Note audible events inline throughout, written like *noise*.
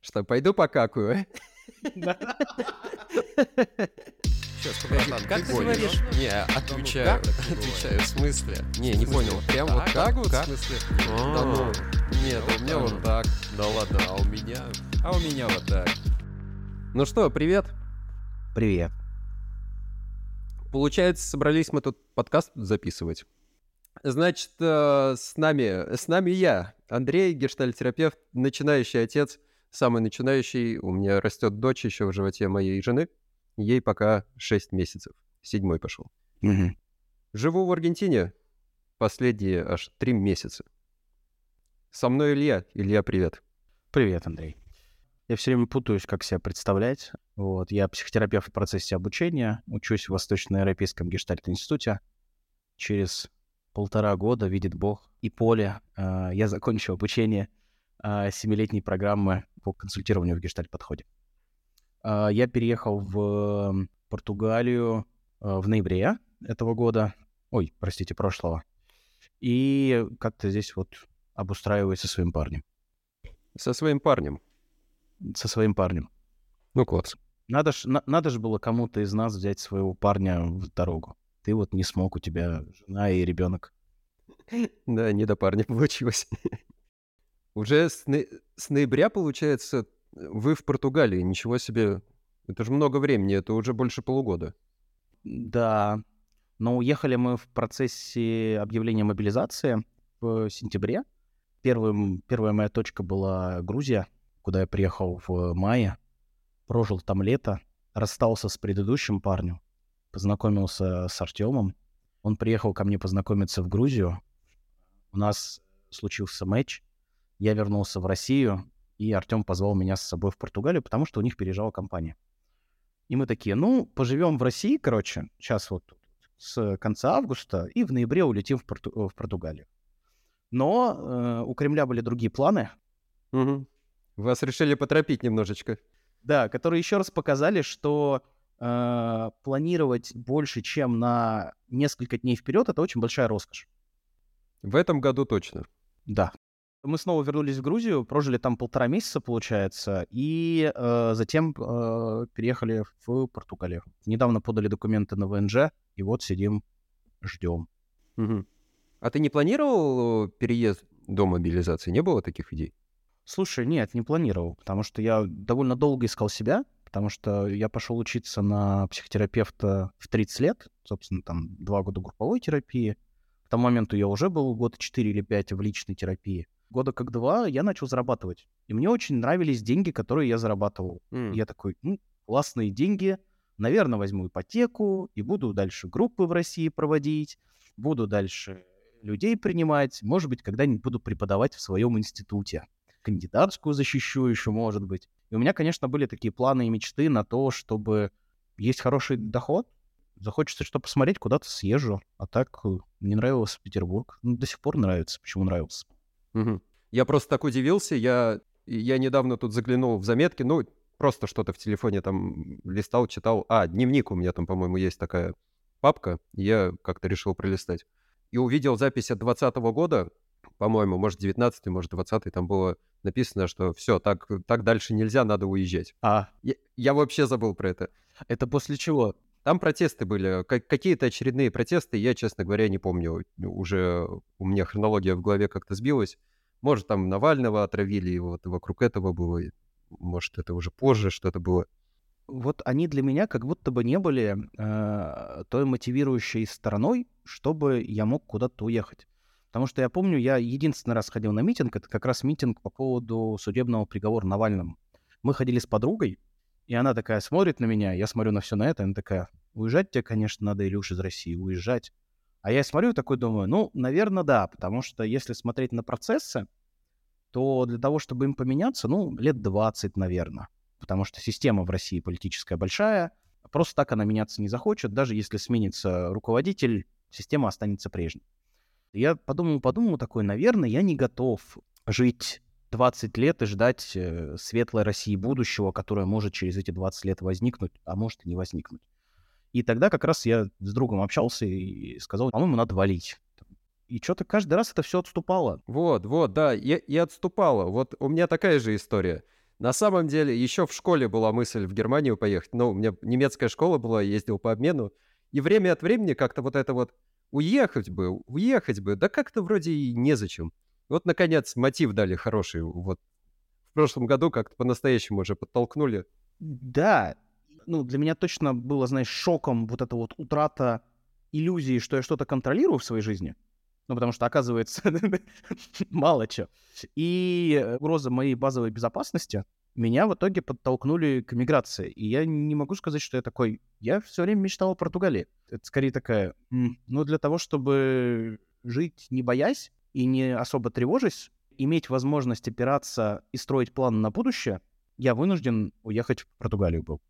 Что, пойду покакаю? Сейчас, погоди, как ты говоришь? Не, отвечаю, отвечаю, в смысле? Не, не понял, прям вот так вот, в смысле? Да ну, нет, у меня вот так. Да ладно, а у меня... А у меня вот так. Ну что, привет. Привет. Получается, собрались мы тут подкаст записывать. Значит, э, с нами, с нами я, Андрей, гештальтерапевт, начинающий отец, самый начинающий. У меня растет дочь еще в животе моей жены. Ей пока 6 месяцев. Седьмой пошел. Мгм. Живу в Аргентине последние аж 3 месяца. Со мной Илья. Илья, привет. Привет, Андрей. Я все время путаюсь, как себя представлять. Вот, я психотерапевт в процессе обучения, учусь в Восточноевропейском гештальт-институте. Через полтора года, видит Бог, и поле, э, я закончу обучение семилетней программы по консультированию в гештальт-подходе. Э, Я переехал в Португалию э, в ноябре этого года, ой, простите, прошлого, и как-то здесь вот обустраиваюсь со своим парнем. Со своим парнем. Со своим парнем. Ну, класс. Надо ж, на- надо же было кому-то из нас взять своего парня в дорогу. Ты вот не смог, у тебя жена и ребенок. Да, не до парня получилось. *laughs* Уже с, но- с ноября, получается, вы в Португалии. Ничего себе. Это же много времени, это уже больше полугода. Да, но уехали мы в процессе объявления мобилизации в сентябре. Первым, первая моя точка была Грузия, куда я приехал в мае. Прожил там лето, расстался с предыдущим парнем, познакомился с Артемом. Он приехал ко мне познакомиться в Грузию. У нас случился матч. Я вернулся в Россию, и Артем позвал меня с собой в Португалию, потому что у них переезжала компания. И мы такие, ну, поживем в России, короче, сейчас вот с конца августа, и в ноябре улетим в, Порту- э, в Португалию. Но э, у Кремля были другие планы, Мгм. Вас решили поторопить немножечко. да, которые еще раз показали, что э, планировать больше, чем на несколько дней вперед, это очень большая роскошь. В этом году точно. Да. Мы снова вернулись в Грузию, прожили там полтора месяца, получается, и э, затем э, переехали в Португалию. Недавно подали документы на ВНЖ, и вот сидим, ждем. Мгм. А ты не планировал э, переезд до мобилизации? Не было таких идей? Слушай, нет, не планировал, потому что я довольно долго искал себя, потому что я пошел учиться на психотерапевта в 30 лет, собственно, там два года групповой терапии. К тому моменту я уже был года 4 или 5 в личной терапии. Года как два я начал зарабатывать. И мне очень нравились деньги, которые я зарабатывал. И Я такой, ну, классные деньги, наверное, возьму ипотеку и буду дальше группы в России проводить, буду дальше людей принимать, может быть, когда-нибудь буду преподавать в своем институте. Кандидатскую защищу еще, может быть. И у меня, конечно, были такие планы и мечты на то, чтобы есть хороший доход, захочется что посмотреть, куда-то съезжу. А так э, мне нравился Петербург. Ну, до сих пор нравится. Почему нравился? Мгм. Я просто так удивился. Я, я недавно тут заглянул в заметки, ну, просто что-то в телефоне там листал, читал. А, дневник у меня там, по-моему, есть такая папка. Я как-то решил пролистать. И увидел запись от 2020 года, по-моему, может, 19 может, 20 там было написано, что все, так, так дальше нельзя, надо уезжать. А, Я, я вообще забыл про это. это после чего? Там протесты были, ка- какие-то очередные протесты, я, честно говоря, не помню. Уже у меня хронология в голове как-то сбилась. Может, там Навального отравили, и вот вокруг этого было. и, Может, это уже позже что-то было. вот они для меня как будто бы не были э, той мотивирующей стороной, чтобы я мог куда-то уехать. Потому что я помню, я единственный раз ходил на митинг, это как раз митинг по поводу судебного приговора Навальному. Мы ходили с подругой, и она такая смотрит на меня, я смотрю на все на это, она такая, уезжать тебе, конечно, надо, Илюш, из России, уезжать. А я смотрю такой, думаю, ну, наверное, да, потому что если смотреть на процессы, то для того, чтобы им поменяться, ну, лет 20, наверное. Потому что система в России политическая большая, просто так она меняться не захочет. Даже если сменится руководитель, система останется прежней. Я подумал, подумал такой, наверное, я не готов жить 20 лет и ждать э, светлой России будущего, которая может через эти 20 лет возникнуть, а может и не возникнуть. И тогда как раз я с другом общался и сказал, по-моему, надо валить. И что-то каждый раз это все отступало. Вот, вот, да, и, и отступала. Вот у меня такая же история. На самом деле, еще в школе была мысль в Германию поехать. Ну, у меня немецкая школа была, ездил по обмену. И время от времени как-то вот это вот уехать бы, уехать бы, да как-то вроде и незачем. Вот, наконец, мотив дали хороший. Вот в прошлом году как-то по-настоящему уже подтолкнули. Да, ну, для меня точно было, знаешь, шоком вот эта вот утрата иллюзии, что я что-то контролирую в своей жизни. Ну, потому что, оказывается, *laughs* мало чего. И угроза моей базовой безопасности меня в итоге подтолкнули к миграции. И я не могу сказать, что я такой... Я все время мечтал о Португалии. Это скорее такая... Ну, для того, чтобы жить не боясь и не особо тревожась, иметь возможность опираться и строить планы на будущее, я вынужден уехать в Португалию был.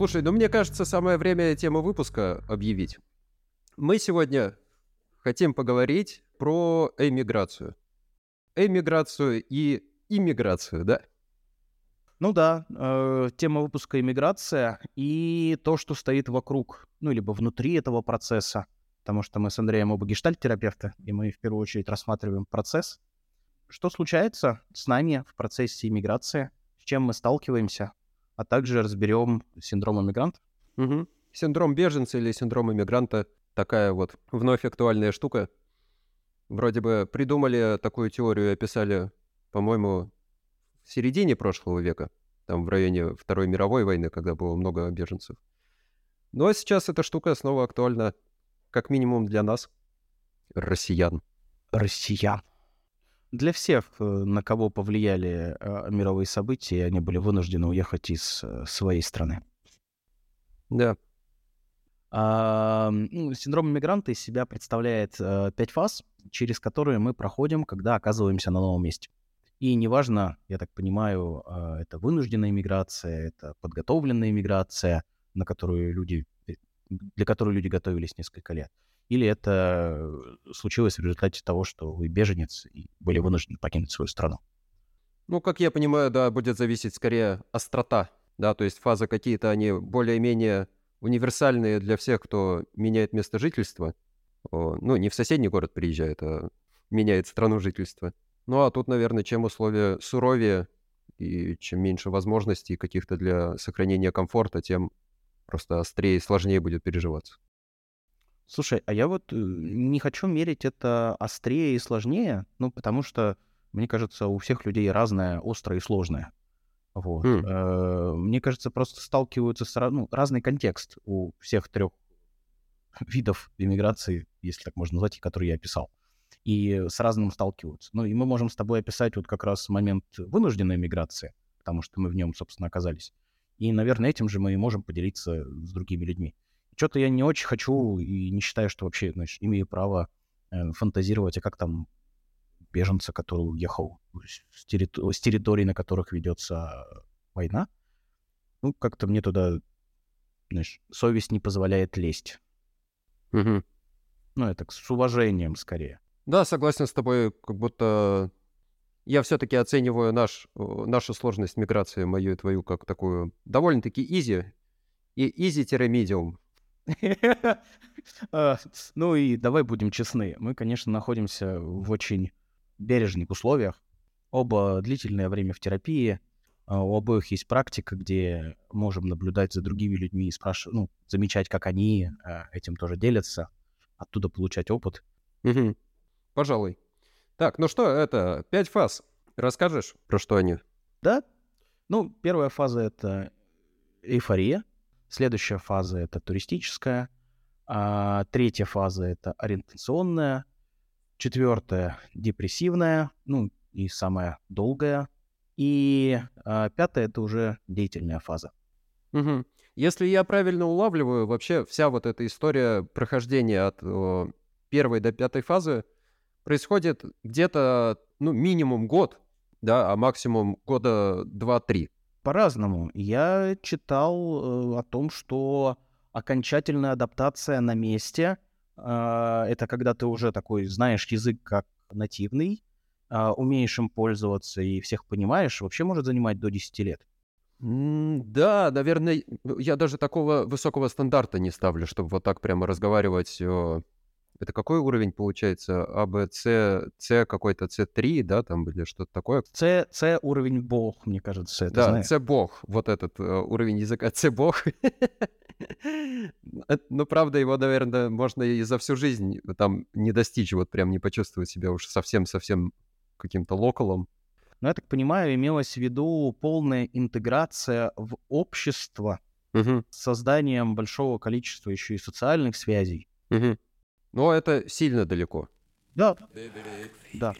Слушай, ну мне кажется, самое время тему выпуска объявить. Мы сегодня хотим поговорить про эмиграцию. Эмиграцию и иммиграцию, да? Ну да, э, тема выпуска иммиграция и то, что стоит вокруг, ну, либо внутри этого процесса, потому что мы с Андреем оба гештальт-терапевты, и мы в первую очередь рассматриваем процесс. Что случается с нами в процессе иммиграции, с чем мы сталкиваемся, а также разберем синдром иммигранта. Угу. Синдром беженца или синдром иммигранта такая вот вновь актуальная штука. Вроде бы придумали такую теорию и описали, по-моему, в середине прошлого века, там в районе Второй мировой войны, когда было много беженцев. Ну а сейчас эта штука снова актуальна, как минимум для нас, россиян. Россиян. Для всех, э, на кого повлияли э, мировые события, они были вынуждены уехать из э, своей страны. Да, а, ну, синдром иммигранта из себя представляет э, пять фаз, через которые мы проходим, когда оказываемся на новом месте. И неважно, я так понимаю, э, это вынужденная иммиграция, это подготовленная иммиграция, на которую люди, для которой люди готовились несколько лет, или это случилось в результате того, что вы беженец и были вынуждены покинуть свою страну. Ну, как я понимаю, да, будет зависеть скорее острота, да, то есть фазы какие-то, они более-менее универсальные для всех, кто меняет место жительства. Ну, не в соседний город приезжает, а меняет страну жительства. Ну, а тут, наверное, чем условия суровее и чем меньше возможностей каких-то для сохранения комфорта, тем просто острее и сложнее будет переживаться. Слушай, а я вот э, не хочу мерить это острее и сложнее, ну, потому что, мне кажется, у всех людей разное, острое и сложное. Вот. Mm. Мне кажется, просто сталкиваются с ну, разный контекст у всех трех *laughs* видов иммиграции, если так можно назвать, которые я описал. И с разным сталкиваются. Ну, и мы можем с тобой описать вот как раз момент вынужденной иммиграции, потому что мы в нем, собственно, оказались. И, наверное, этим же мы и можем поделиться с другими людьми. Что-то я не очень хочу и не считаю, что вообще, значит, имею право э, фантазировать, а как там беженца, который уехал с, территор- с территорий, на которых ведется война. Ну, как-то мне туда, знаешь, совесть не позволяет лезть. Угу. Ну, это с уважением скорее. Да, согласен с тобой, как будто я все-таки оцениваю наш, нашу сложность миграции, мою и твою, как такую довольно-таки easy и easy-medium. А, ну и давай будем честны. Мы, конечно, находимся в очень бережных условиях. Оба длительное время в терапии. А, у обоих есть практика, где можем наблюдать за другими людьми и спрашивать, ну, замечать, как они а, этим тоже делятся, оттуда получать опыт. Угу. Пожалуй. Так, ну что, это пять фаз. Расскажешь, про что они? Да. Ну, первая фаза — это эйфория. Следующая фаза — это туристическая. А третья фаза — это ориентационная четвертая депрессивная, ну и самая долгая, и а, пятая это уже деятельная фаза. Угу. Если я правильно улавливаю, вообще вся вот эта история прохождения от о, первой до пятой фазы происходит где-то, ну, минимум год, да, а максимум года два-три. По-разному. Я читал э, о том, что окончательная адаптация на месте — а, это когда ты уже такой знаешь язык как нативный, а, умеешь им пользоваться и всех понимаешь, вообще может занимать до 10 лет. Да, наверное, я даже такого высокого стандарта не ставлю, чтобы вот так прямо разговаривать Это какой уровень получается? А, Б, С, С какой-то С3, да, там или что-то такое? С, С уровень бог, мне кажется, это Да. С бог, вот этот э, уровень языка С бог. Э, Ну, правда, его, наверное, можно и за всю жизнь там не достичь, вот прям не почувствовать себя уж совсем-совсем каким-то локалом. Но я так понимаю, имелась в виду полная интеграция в общество с созданием большого количества еще и социальных связей. мгм. Но это сильно далеко. Да, да.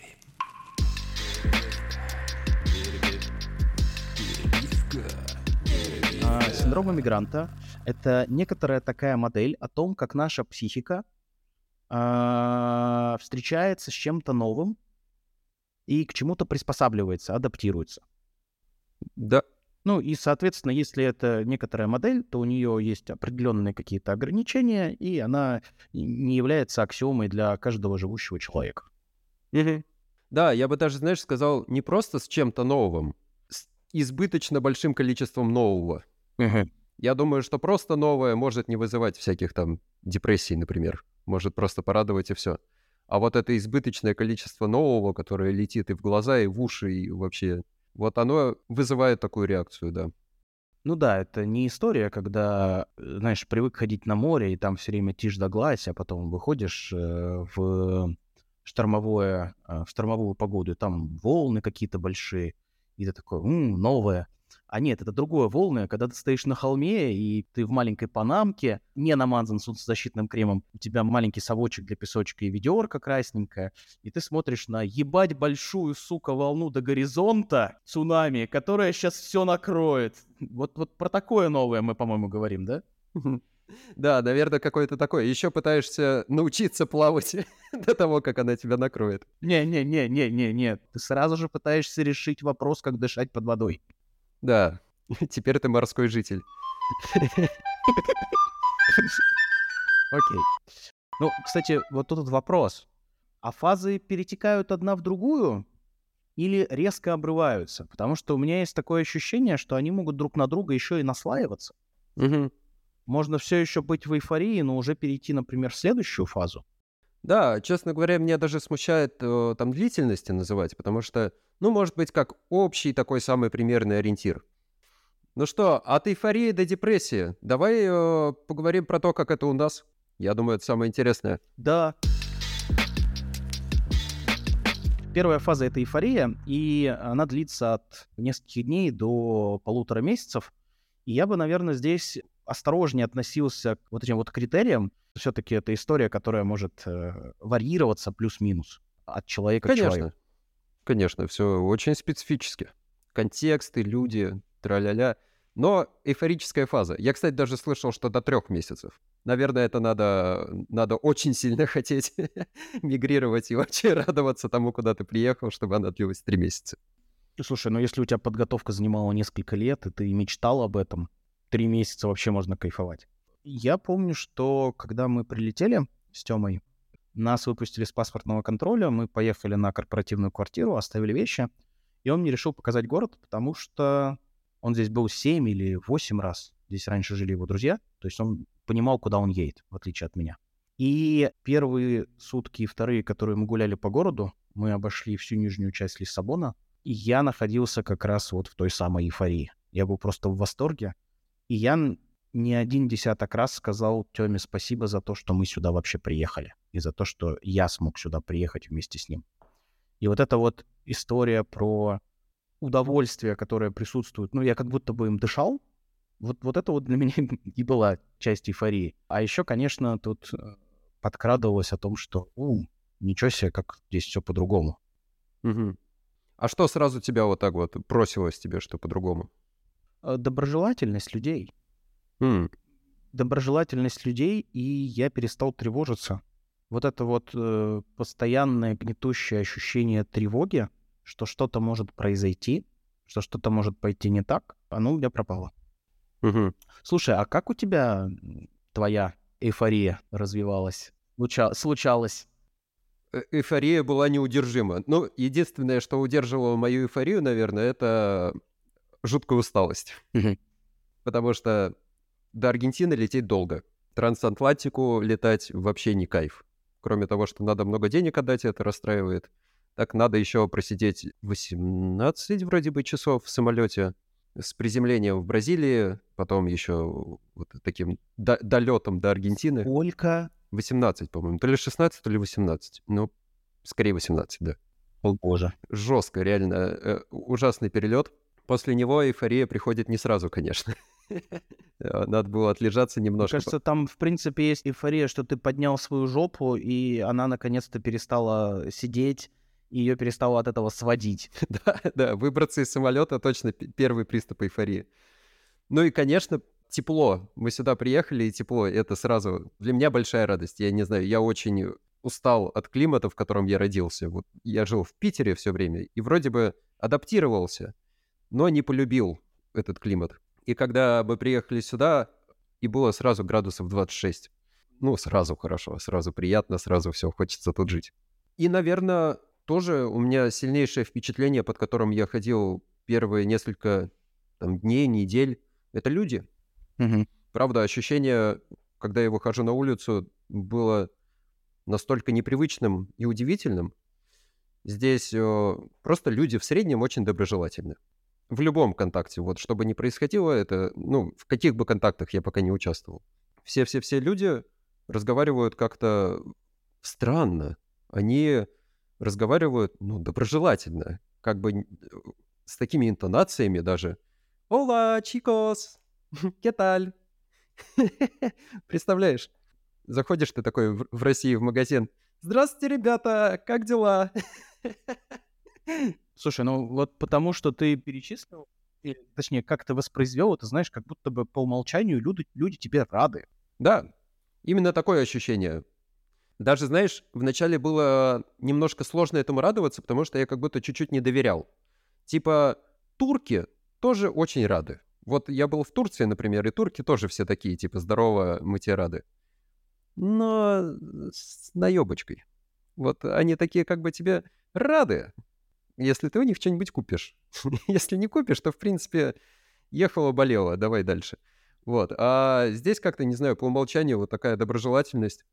А, Синдром иммигранта — это некоторая такая модель о том, как наша психика а, встречается с чем-то новым и к чему-то приспосабливается, адаптируется. Да, Ну и, соответственно, если это некоторая модель, то у нее есть определенные какие-то ограничения, и она не является аксиомой для каждого живущего человека. Да, я бы даже, знаешь, сказал, не просто с чем-то новым, с избыточно большим количеством нового. Я думаю, что просто новое может не вызывать всяких там депрессий, например. Может просто порадовать и все. А вот это избыточное количество нового, которое летит и в глаза, и в уши, и вообще... Вот оно вызывает такую реакцию, да. Ну да, это не история, когда, э, знаешь, привык ходить на море, и там все время тишь да гладь, а потом выходишь э, в штормовое, э, в штормовую погоду, и там волны какие-то большие, и ты такой, «М, новое. А нет, это другое волны, когда ты стоишь на холме, и ты в маленькой панамке, не намазан солнцезащитным кремом, у тебя маленький совочек для песочка и ведерко красненькое, и ты смотришь на ебать большую, сука, волну до горизонта, цунами, которая сейчас все накроет. Вот, вот про такое новое мы, по-моему, говорим, да? Да, наверное, какое-то такое. Еще пытаешься научиться плавать *laughs* до того, как она тебя накроет. Не-не-не-не-не-не. Ты сразу же пытаешься решить вопрос, как дышать под водой. Да, *laughs* теперь ты морской житель. *laughs* Окей. Ну, кстати, вот тут вопрос. А фазы перетекают одна в другую или резко обрываются? Потому что у меня есть такое ощущение, что они могут друг на друга еще и наслаиваться. Мгм. Можно все еще быть в эйфории, но уже перейти, например, в следующую фазу. Да, честно говоря, меня даже смущает э, там длительности называть, потому что, ну, может быть, как общий такой самый примерный ориентир. Ну что, от эйфории до депрессии. Давай э, поговорим про то, как это у нас. Я думаю, это самое интересное. Да. Первая фаза — это эйфория, и она длится от нескольких дней до полутора месяцев. И я бы, наверное, здесь осторожнее относился к вот этим вот критериям. Все-таки это история, которая может э, варьироваться плюс-минус от человека к Конечно. человеку. Конечно, все очень специфически. Контексты, люди, тра-ля-ля. Но эйфорическая фаза. Я, кстати, даже слышал, что до трех месяцев. Наверное, это надо, надо очень сильно *laughs* хотеть мигрировать и вообще *laughs* радоваться тому, куда ты приехал, чтобы она длилась три месяца. Слушай, ну если у тебя подготовка занимала несколько лет, и ты мечтал об этом, три месяца вообще можно кайфовать. Я помню, что когда мы прилетели с Тёмой, нас выпустили с паспортного контроля, мы поехали на корпоративную квартиру, оставили вещи, и он мне решил показать город, потому что он здесь был 7 или 8 раз. Здесь раньше жили его друзья, то есть он понимал, куда он едет, в отличие от меня. И первые сутки и вторые, которые мы гуляли по городу, мы обошли всю нижнюю часть Лиссабона, и я находился как раз вот в той самой эйфории. Я был просто в восторге. И я не один десяток раз сказал Тёме спасибо за то, что мы сюда вообще приехали. И за то, что я смог сюда приехать вместе с ним. И вот эта вот история про удовольствие, которое присутствует, ну, я как будто бы им дышал, вот, вот это вот для *laughs* меня и была часть эйфории. А еще, конечно, тут э, подкрадывалось о том, что, у, ничего себе, как здесь все по-другому. Мгм. А что сразу тебя вот так вот бросилось тебе, что по-другому? Э, Доброжелательность людей. М, доброжелательность людей, и я перестал тревожиться. Вот это вот э, постоянное гнетущее ощущение тревоги, что что-то может произойти, что что-то может пойти не так, оно у меня пропало. мгм. Слушай, а как у тебя твоя эйфория развивалась, Луча- случалась? Э- Эйфория была неудержима. Ну, единственное, что удерживало мою эйфорию, наверное, это жуткая усталость. Потому что до Аргентины лететь долго. Трансатлантику летать вообще не кайф. кроме того, что надо много денег отдать, это расстраивает, так надо еще просидеть 18 вроде бы часов в самолете с приземлением в Бразилии, потом еще вот таким до- долетом до Аргентины. Сколько? 18, по-моему. То ли 16, то ли 18. Ну, скорее 18, да. О, боже. Жестко, реально. Э, ужасный перелет. После него эйфория приходит не сразу, конечно. *laughs* Надо было отлежаться немножко. Мне кажется, там, в принципе, есть эйфория, что ты поднял свою жопу, и она наконец-то перестала сидеть, и ее перестало от этого сводить. *laughs* да, да, выбраться из самолета точно первый приступ эйфории. Ну и, конечно, тепло. Мы сюда приехали, и тепло. Это сразу для меня большая радость. Я не знаю, я очень устал от климата, в котором я родился. Вот я жил в Питере все время и вроде бы адаптировался, но не полюбил этот климат. И когда мы приехали сюда, и было сразу градусов 26. Ну, сразу хорошо, сразу приятно, сразу все, хочется тут жить. И, наверное, тоже у меня сильнейшее впечатление, под которым я ходил первые несколько там, дней, недель, это люди. Мгм. Правда, ощущение, когда я выхожу на улицу, было настолько непривычным и удивительным. Здесь э, просто люди в среднем очень доброжелательны. В любом контакте, вот что бы ни происходило, это, ну, в каких бы контактах я пока не участвовал. Все-все-все люди разговаривают как-то странно. Они разговаривают, ну, доброжелательно, как бы с такими интонациями даже. «Ола, чикос! *laughs* ¿Qué tal?» *laughs* Представляешь? Заходишь ты такой в России в магазин. «Здравствуйте, ребята! Как дела?» *laughs* Слушай, ну вот потому что ты перечислил, или, точнее, как ты воспроизвел, это знаешь, как будто бы по умолчанию люди, люди тебе рады. Да, именно такое ощущение. Даже, знаешь, вначале было немножко сложно этому радоваться, потому что я как будто чуть-чуть не доверял. Типа, турки тоже очень рады. Вот я был в Турции, например, и турки тоже все такие, типа, здорово, мы тебе рады. Но с наебочкой. Вот они такие как бы тебе рады, если ты у них что-нибудь купишь. *laughs* если не купишь, то, в принципе, ехала-болела, давай дальше. Вот. А здесь как-то, не знаю, по умолчанию вот такая доброжелательность.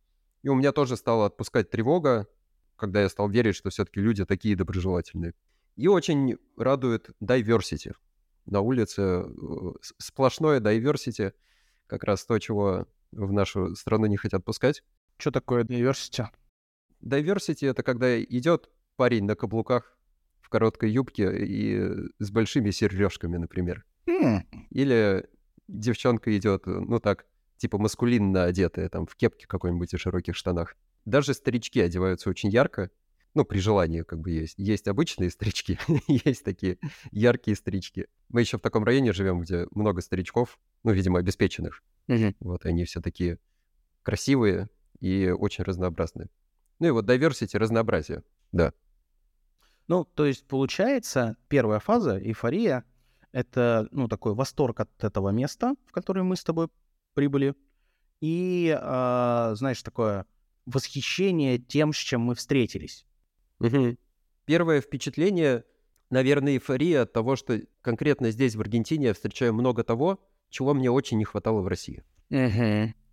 И у меня тоже стала отпускать тревога, когда я стал верить, что все-таки люди такие доброжелательные. И очень радует diversity. На улице э, сплошное diversity, как раз то, чего в нашу страну не хотят пускать. Что такое diversity? Diversity — это когда идет парень на каблуках в короткой юбке и с большими сережками, например. М, Или девчонка идет, ну так, типа маскулинно одетая, там, в кепке какой-нибудь и широких штанах. Даже старички одеваются очень ярко. Ну, при желании как бы есть. Есть обычные старички, *laughs* есть такие яркие старички. Мы еще в таком районе живем, где много старичков, ну, видимо, обеспеченных. Вот, они все такие красивые и очень разнообразные. Ну и вот diversity, разнообразие, да. Ну, то есть, получается, первая фаза, эйфория, это, ну, такой восторг от этого места, в которое мы с тобой прибыли, и, а, знаешь, такое восхищение тем, с чем мы встретились. Первое впечатление, наверное, эйфория от того, что конкретно здесь, в Аргентине, я встречаю много того, чего мне очень не хватало в России.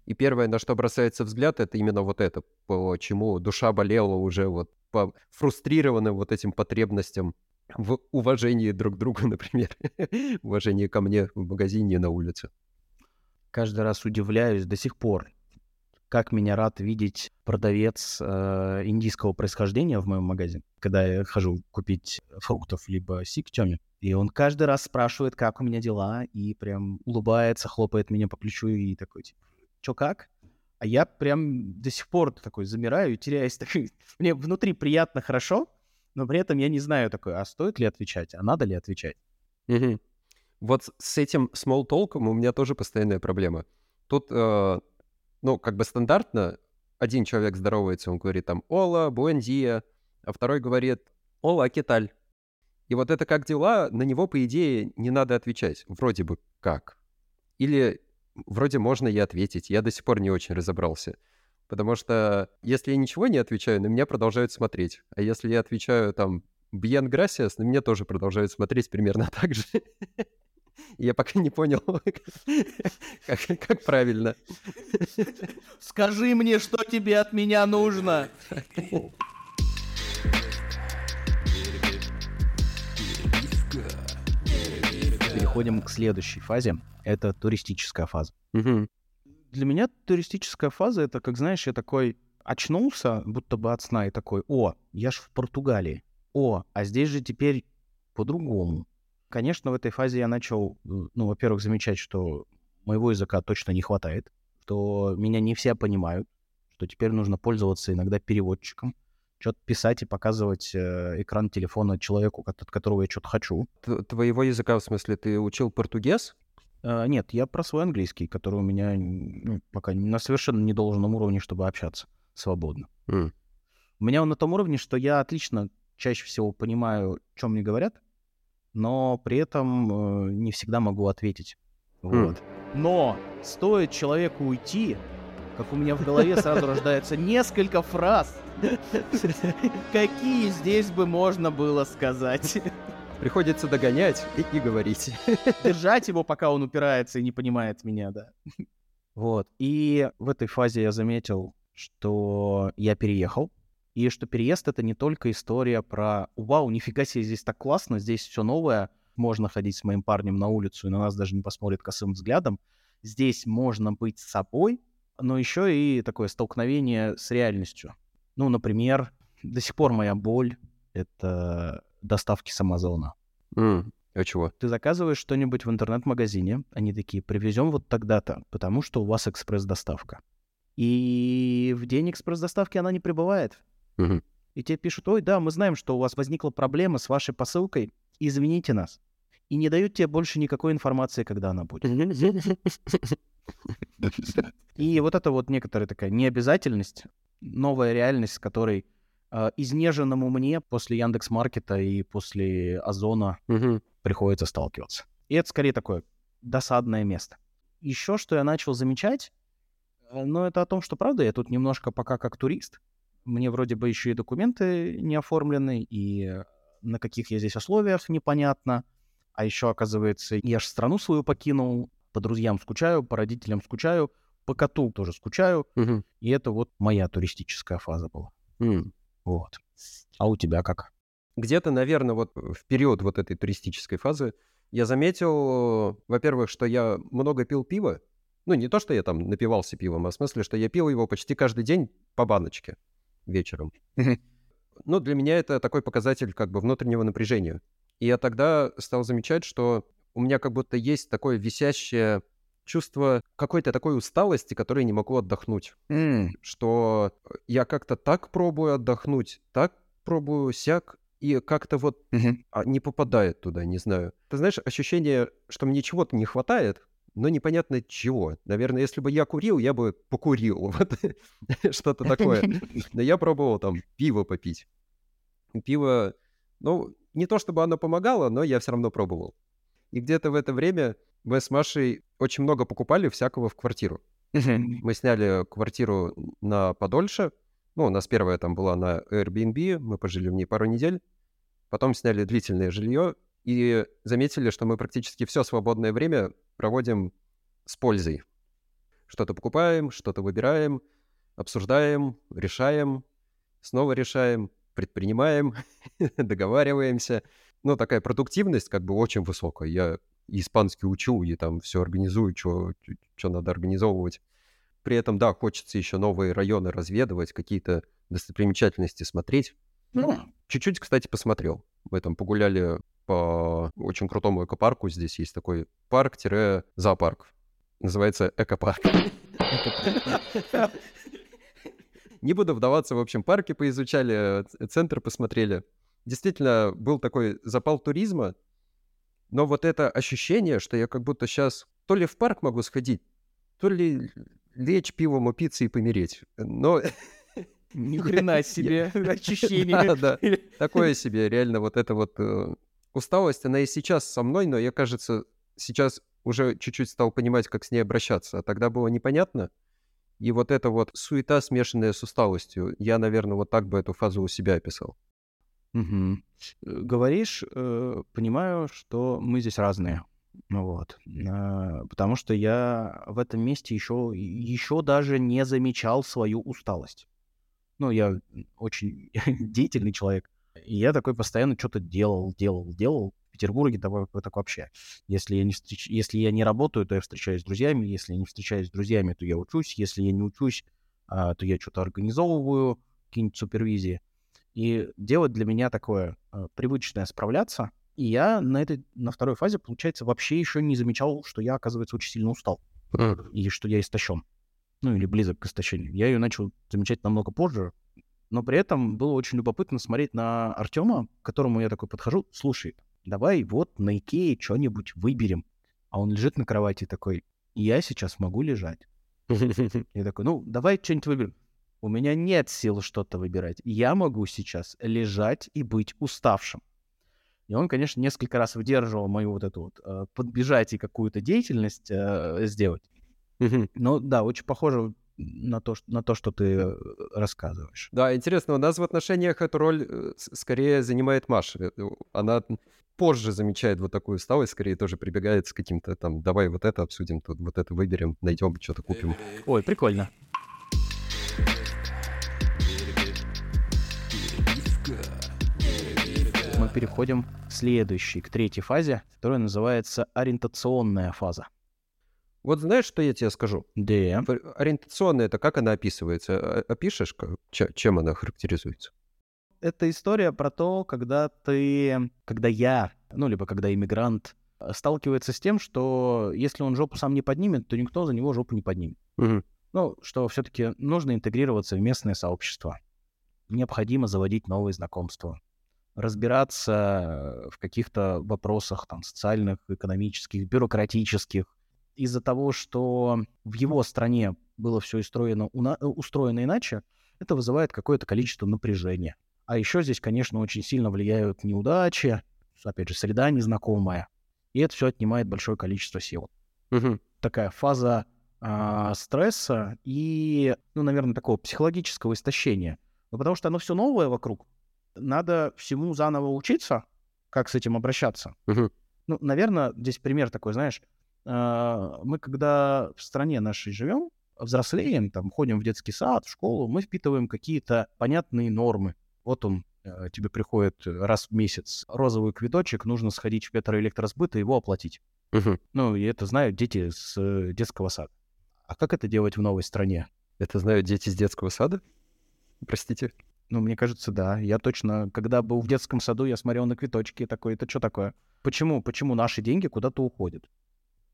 И первое, на что бросается взгляд, это именно вот это, по чему душа болела уже вот по фрустрированным вот этим потребностям в уважении друг к другу, *laughs* например. Уважение ко мне в магазине и на улице. Каждый раз удивляюсь до сих пор, как меня рад видеть продавец э, индийского происхождения в моем магазине, когда я хожу купить фруктов либо сик Тёме. И он каждый раз спрашивает, как у меня дела, и прям улыбается, хлопает меня по плечу и такой, типа, чё как? А я прям до сих пор такой замираю и теряюсь. *laughs* Такой, мне внутри приятно, хорошо, но при этом я не знаю такой, а стоит ли отвечать, а надо ли отвечать? Мгм. Вот с- этим small talk у меня тоже постоянная проблема. Тут, э, ну, как бы стандартно, один человек здоровается, он говорит там «Ола, буэндия», а второй говорит «Ола, кеталь». И вот это «как дела?» на него, по идее, не надо отвечать. Вроде бы как. Или вроде можно и ответить. Я до сих пор не очень разобрался. Потому что если я ничего не отвечаю, на меня продолжают смотреть. А если я отвечаю там «Bien gracias», на меня тоже продолжают смотреть примерно *laughs* так же. Я пока не понял, *laughs* как, как правильно. Скажи мне, что тебе от меня нужно. Переходим к следующей фазе. Это туристическая фаза. Мгм. Для меня туристическая фаза это, как знаешь, я такой очнулся, будто бы от сна, и такой, о, я ж в Португалии. О, а здесь же теперь по-другому. Конечно, в этой фазе я начал, ну, во-первых, замечать, что моего языка точно не хватает, что меня не все понимают, что теперь нужно пользоваться иногда переводчиком, что-то писать и показывать э, экран телефона человеку, от от которого я что-то хочу. Т- Твоего языка, в смысле, ты учил португез? А, нет, я про свой английский, который у меня ну, пока на совершенно недолжном уровне, чтобы общаться свободно. М. У меня он на том уровне, что я отлично чаще всего понимаю, что мне говорят, но при этом э, не всегда могу ответить. Хм. Вот. Но стоит человеку уйти, как у меня в голове сразу рождается несколько фраз, какие здесь бы можно было сказать. Приходится догонять и, и говорить. Держать его, пока он упирается и не понимает меня, да. Вот. И в этой фазе я заметил, что я переехал, и что переезд — это не только история про «Вау, нифига себе, здесь так классно, здесь все новое, можно ходить с моим парнем на улицу, и на нас даже не посмотрит косым взглядом, здесь можно быть собой», но еще и такое столкновение с реальностью. Ну, например, до сих пор моя боль — это доставки с Амазона. М, А чего? Ты заказываешь что-нибудь в интернет-магазине, они такие, привезем вот тогда-то, потому что у вас экспресс-доставка. И в день экспресс-доставки она не прибывает. Мгм. И тебе пишут, ой, да, мы знаем, что у вас возникла проблема с вашей посылкой, извините нас. И не дают тебе больше никакой информации, когда она будет. *laughs* *laughs* И вот это вот некоторая такая необязательность, новая реальность, с которой э, изнеженному мне после Яндекс Маркета и после Озона Мгм. приходится сталкиваться. И это скорее такое досадное место. Еще что я начал замечать, э, ну, это о том, что, правда, я тут немножко пока как турист. Мне вроде бы еще и документы не оформлены, и э, на каких я здесь условиях непонятно. А еще, оказывается, я же страну свою покинул, по друзьям скучаю, по родителям скучаю, по коту тоже скучаю. Мгм. И это вот моя туристическая фаза была. М. Вот. А у тебя как? Где-то, наверное, вот в период вот этой туристической фазы я заметил, во-первых, что я много пил пива. Ну, не то, что я там напивался пивом, а в смысле, что я пил его почти каждый день по баночке вечером. Ну, для меня это такой показатель как бы внутреннего напряжения. И я тогда стал замечать, что у меня как будто есть такое висящее чувство какой-то такой усталости, которой не могу отдохнуть что я как-то так пробую отдохнуть, так пробую сяк, и как-то вот а, не попадает туда, не знаю. Ты знаешь, ощущение, что мне чего-то не хватает, но непонятно чего. Наверное, если бы я курил, я бы покурил. *laughs* Вот что-то *laughs* такое. Но я пробовал там пиво попить. Пиво, ну, не то чтобы оно помогало, но я все равно пробовал. И где-то в это время мы с Машей очень много покупали всякого в квартиру. Мы сняли квартиру на подольше. Ну, у нас первая там была на Airbnb, мы пожили в ней пару недель. Потом сняли длительное жилье и заметили, что мы практически все свободное время проводим с пользой. Что-то покупаем, что-то выбираем, обсуждаем, решаем, снова решаем, предпринимаем, *laughs* договариваемся. Ну, такая продуктивность как бы очень высокая. Я испанский учу, и там все организую, что надо организовывать. При этом, да, хочется еще новые районы разведывать, какие-то достопримечательности смотреть. Ну, Чуть-чуть, кстати, посмотрел. Мы там погуляли по очень крутому экопарку. Здесь есть такой парк-зоопарк. Называется экопарк. *laughs* Не буду вдаваться, в общем, парки поизучали, ц- центр посмотрели. Действительно, был такой запал туризма, но вот это ощущение, что я как будто сейчас то ли в парк могу сходить, то ли лечь пивом, упиться и помереть. Но Ни *laughs* хрена *laughs* себе *laughs* ощущение. Да, да. такое себе, реально вот эта вот э, усталость, она и сейчас со мной, но я, кажется, сейчас уже чуть-чуть стал понимать, как с ней обращаться, а тогда было непонятно. И вот эта вот суета, смешанная с усталостью, я, наверное, вот так бы эту фазу у себя описал. Э, Говоришь, э, понимаю, что мы здесь разные. Вот. А, потому что я в этом месте еще, еще даже не замечал свою усталость. Ну, я очень *laughs* деятельный человек. И я такой постоянно что-то делал, делал, делал. В Петербурге так, так вообще. Если я, не встреч... Если я не работаю, то я встречаюсь с друзьями. Если я не встречаюсь с друзьями, то я учусь. Если я не учусь, а, то я что-то организовываю, какие-нибудь супервизии. И делать для меня такое а, привычное справляться. И я на этой, на второй фазе, получается, вообще еще не замечал, что я, оказывается, очень сильно устал. Mm. И что я истощен. Ну, или близок к истощению. Я ее начал замечать намного позже, но при этом было очень любопытно смотреть на Артема, к которому я такой подхожу, слушай, давай вот на Икее что-нибудь выберем. А он лежит на кровати такой, я сейчас могу лежать. *laughs* Я такой, ну, давай что-нибудь выберем. У меня нет сил что-то выбирать. Я могу сейчас лежать и быть уставшим. И он, конечно, несколько раз выдерживал мою вот эту вот э, подбежать и какую-то деятельность э, сделать. Но да, очень похоже на то, на то, что ты э, рассказываешь. Да, интересно, у нас в отношениях эту роль э, скорее занимает Маша. Э, она позже замечает вот такую усталость, скорее тоже прибегает с каким-то там, давай вот это обсудим, тут вот это выберем, найдем, что-то купим. Ой, прикольно. Переходим к следующей, к третьей фазе, которая называется ориентационная фаза. Вот знаешь, что я тебе скажу? Да. Ориентационная, это как она описывается? А, опишешь, чем она характеризуется? Это история про то, когда ты, когда я, ну, либо когда иммигрант э, сталкивается с тем, что если он жопу сам не поднимет, то никто за него жопу не поднимет. Угу. Ну, что все-таки нужно интегрироваться в местное сообщество. Необходимо заводить новые знакомства разбираться в каких-то вопросах там социальных, экономических, бюрократических, из-за того, что в его стране было все устроено, устроено иначе, это вызывает какое-то количество напряжения. А еще здесь, конечно, очень сильно влияют неудачи, опять же, среда незнакомая. И это все отнимает большое количество сил. Угу. Такая фаза а, стресса и, ну, наверное, такого психологического истощения. Ну, потому что оно все новое вокруг. Надо всему заново учиться, как с этим обращаться. Угу. Ну, наверное, здесь пример такой, знаешь, а, мы когда в стране нашей живем, взрослеем, там, ходим в детский сад, в школу, мы впитываем какие-то понятные нормы. Вот он, э, тебе приходит раз в месяц розовый квиточек, нужно сходить в Петроэлектросбыт и его оплатить. Угу. Ну, и это знают дети с э, детского сада. А как это делать в новой стране? Это знают дети с детского сада? Простите? Ну, мне кажется, да. Я точно, когда был в детском саду, я смотрел на квиточки такой, это что такое? Почему, почему наши деньги куда-то уходят?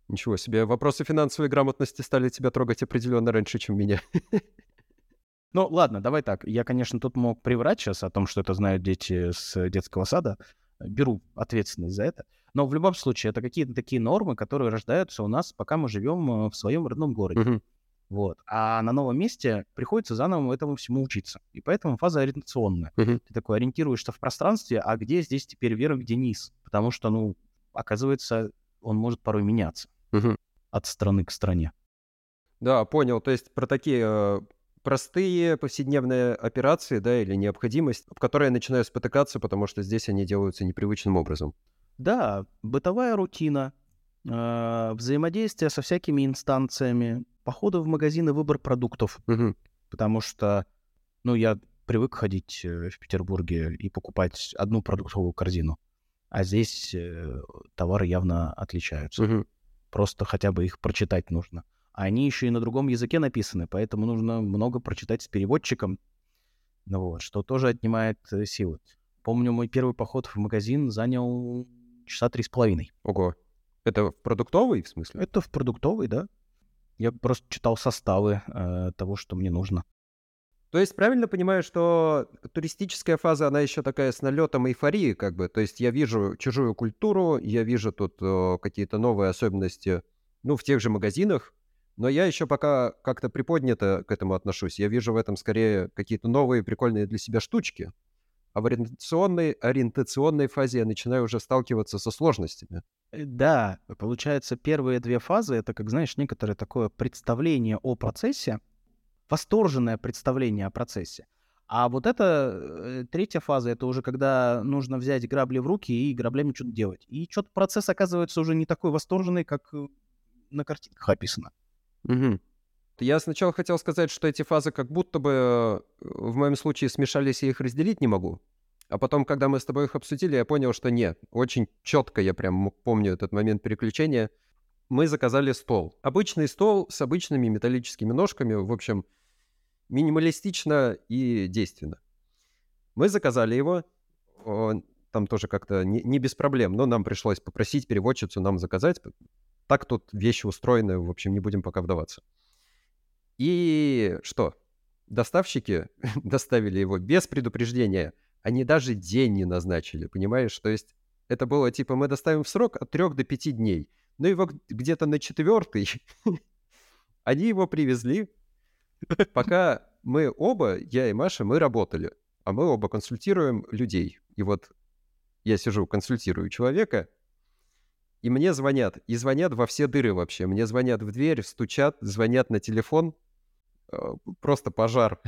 Ничего себе, вопросы финансовой грамотности стали тебя трогать определенно раньше, чем меня. *laughs* Ну, ладно, давай так. Я, конечно, тут мог приврать сейчас о том, что это знают дети с детского сада. Беру ответственность за это. Но в любом случае, это какие-то такие нормы, которые рождаются у нас, пока мы живем э, в своем родном городе. Угу. Вот. А на новом месте приходится заново этому всему учиться. И поэтому фаза ориентационная. Угу. Ты такой ориентируешься в пространстве, а где здесь теперь вверх, где низ? Потому что, ну, оказывается, он может порой меняться угу. от страны к стране. Да, понял. То есть про такие э, простые повседневные операции, да, или необходимость, в которые я начинаю спотыкаться, потому что здесь они делаются непривычным образом. Да, бытовая рутина, э, взаимодействие со всякими инстанциями, походы в магазины, выбор продуктов. Угу. Потому что, ну, я привык ходить э, в Петербурге и покупать одну продуктовую корзину, а здесь э, товары явно отличаются. Угу просто хотя бы их прочитать нужно. А они еще и на другом языке написаны, поэтому нужно много прочитать с переводчиком, ну вот, что тоже отнимает э, силы. Помню, мой первый поход в магазин занял часа три с половиной. Ого. Это в продуктовый, в смысле? Это в продуктовый, да. Я просто читал составы э, того, что мне нужно. То есть правильно понимаю, что туристическая фаза, она еще такая с налетом эйфории, как бы. То есть я вижу чужую культуру, я вижу тут о, какие-то новые особенности, ну, в тех же магазинах, но я еще пока как-то приподнято к этому отношусь. Я вижу в этом скорее какие-то новые прикольные для себя штучки. А в ориентационной, ориентационной фазе я начинаю уже сталкиваться со сложностями. Э, да, получается, первые две фазы — это, как знаешь, некоторое такое представление о процессе, восторженное представление о процессе. А вот это э, третья фаза, это уже когда нужно взять грабли в руки и граблями что-то делать. И что-то процесс оказывается уже не такой восторженный, как э, на картинках описано. Угу. Я сначала хотел сказать, что эти фазы как будто бы э, в моем случае смешались, я их разделить не могу. А потом, когда мы с тобой их обсудили, я понял, что нет. Очень четко я прям помню этот момент переключения. Мы заказали стол. Обычный стол с обычными металлическими ножками. В общем, минималистично и действенно. Мы заказали его, там тоже как-то не, не без проблем, но нам пришлось попросить переводчицу нам заказать. Так тут вещи устроены, в общем, не будем пока вдаваться. И что? Доставщики *laughs* доставили его без предупреждения. Они даже день не назначили, понимаешь? То есть это было типа мы доставим в срок от 3 до 5 дней. Но его где-то на четвертый *laughs* они его привезли, пока мы оба, я и Маша, мы работали, а мы оба консультируем людей. И вот я сижу, консультирую человека, и мне звонят. И звонят во все дыры вообще. Мне звонят в дверь, стучат, звонят на телефон. Э, просто пожар.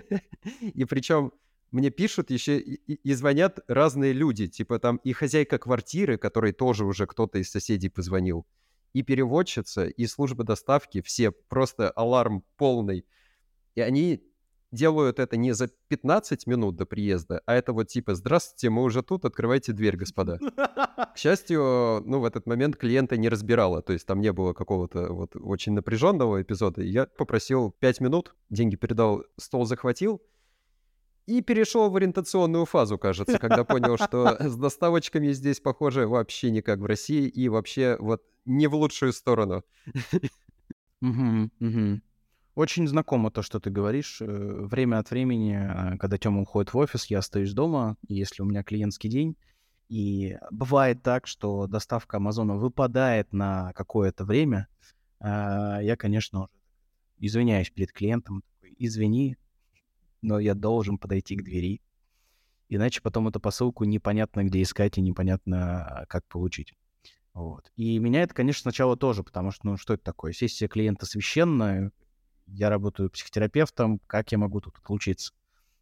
*laughs* И причем мне пишут еще и звонят разные люди. Типа там и хозяйка квартиры, которой тоже уже кто-то из соседей позвонил и переводчица, и служба доставки, все просто аларм полный. И они делают это не за 15 минут до приезда, а это вот типа «Здравствуйте, мы уже тут, открывайте дверь, господа». К *laughs* счастью, ну, в этот момент клиента не разбирала, то есть там не было какого-то вот очень напряженного эпизода. Я попросил 5 минут, деньги передал, стол захватил, и перешел в ориентационную фазу, кажется, когда понял, что *laughs* с доставочками здесь, похоже, вообще не как в России, и вообще вот не в лучшую сторону. Очень знакомо то, что ты говоришь. Э, время от времени, а, когда Тёма уходит в офис, я остаюсь дома, если у меня клиентский день. И бывает так, что доставка Амазона выпадает на какое-то время. А, я, конечно, извиняюсь перед клиентом. Извини, но я должен подойти к двери. Иначе потом эту посылку непонятно где искать и непонятно как получить. Вот. И меня это, конечно, сначала тоже, потому что, ну, что это такое? Сессия клиента священная, я работаю психотерапевтом, как я могу тут отлучиться?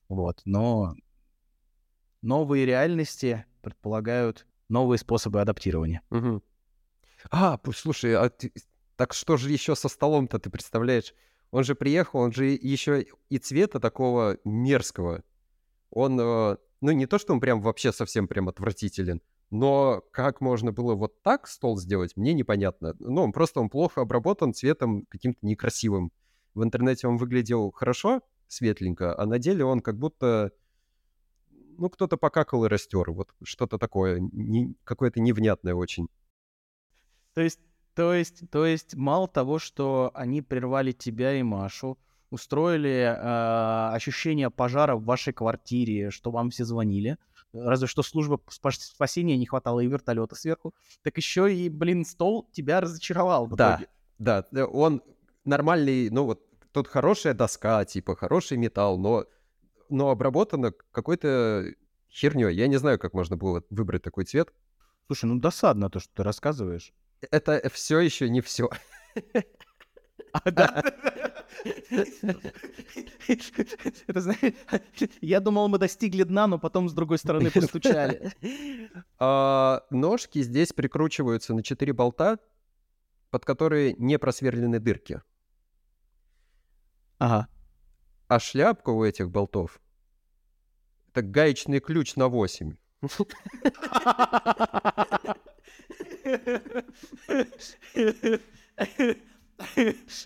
Вот. Но новые реальности предполагают новые способы адаптирования. Угу. А, слушай, а ты, так что же еще со столом-то ты представляешь? Он же приехал, он же еще и цвета такого мерзкого. Он, э, ну не то, что он прям вообще совсем прям отвратителен, но как можно было вот так стол сделать, мне непонятно. Ну, он просто он плохо обработан цветом каким-то некрасивым. В интернете он выглядел хорошо, светленько, а на деле он как будто, ну, кто-то покакал и растер. Вот что-то такое, не, какое-то невнятное очень. То есть, то есть, то есть, мало того, что они прервали тебя и Машу, устроили э, ощущение пожара в вашей квартире, что вам все звонили, разве что служба спасения не хватало и вертолета сверху, так еще и, блин, стол тебя разочаровал в да, Да, он нормальный, ну вот тут хорошая доска, типа хороший металл, но, но обработано какой-то херней. Я не знаю, как можно было выбрать такой цвет. Слушай, ну досадно то, что ты рассказываешь. Это все еще не все. *laughs* А, да. *laughs* Это, знаешь, я думал, мы достигли дна, но потом с другой стороны постучали. *laughs* А, ножки здесь прикручиваются на 4 болта, под которые не просверлены дырки. Ага. А шляпка у этих болтов — это гаечный ключ на 8.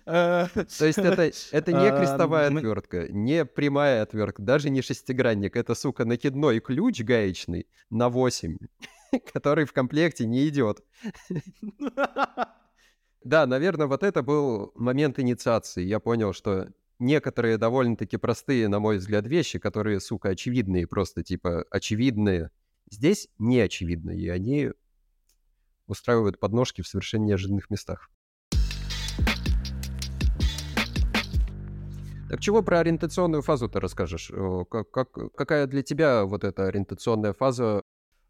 То есть это, это не крестовая отвертка, не прямая отвертка, даже не шестигранник. Это, сука, накидной ключ гаечный на 8, *laughs* который в комплекте не идет. *laughs* Да, наверное, вот это был момент инициации. Я понял, что некоторые довольно-таки простые, на мой взгляд, вещи, которые, сука, очевидные, просто типа очевидные, здесь не очевидные, и они устраивают подножки в совершенно неожиданных местах. Так чего про ориентационную фазу ты расскажешь? Как, как, какая для тебя вот эта ориентационная фаза?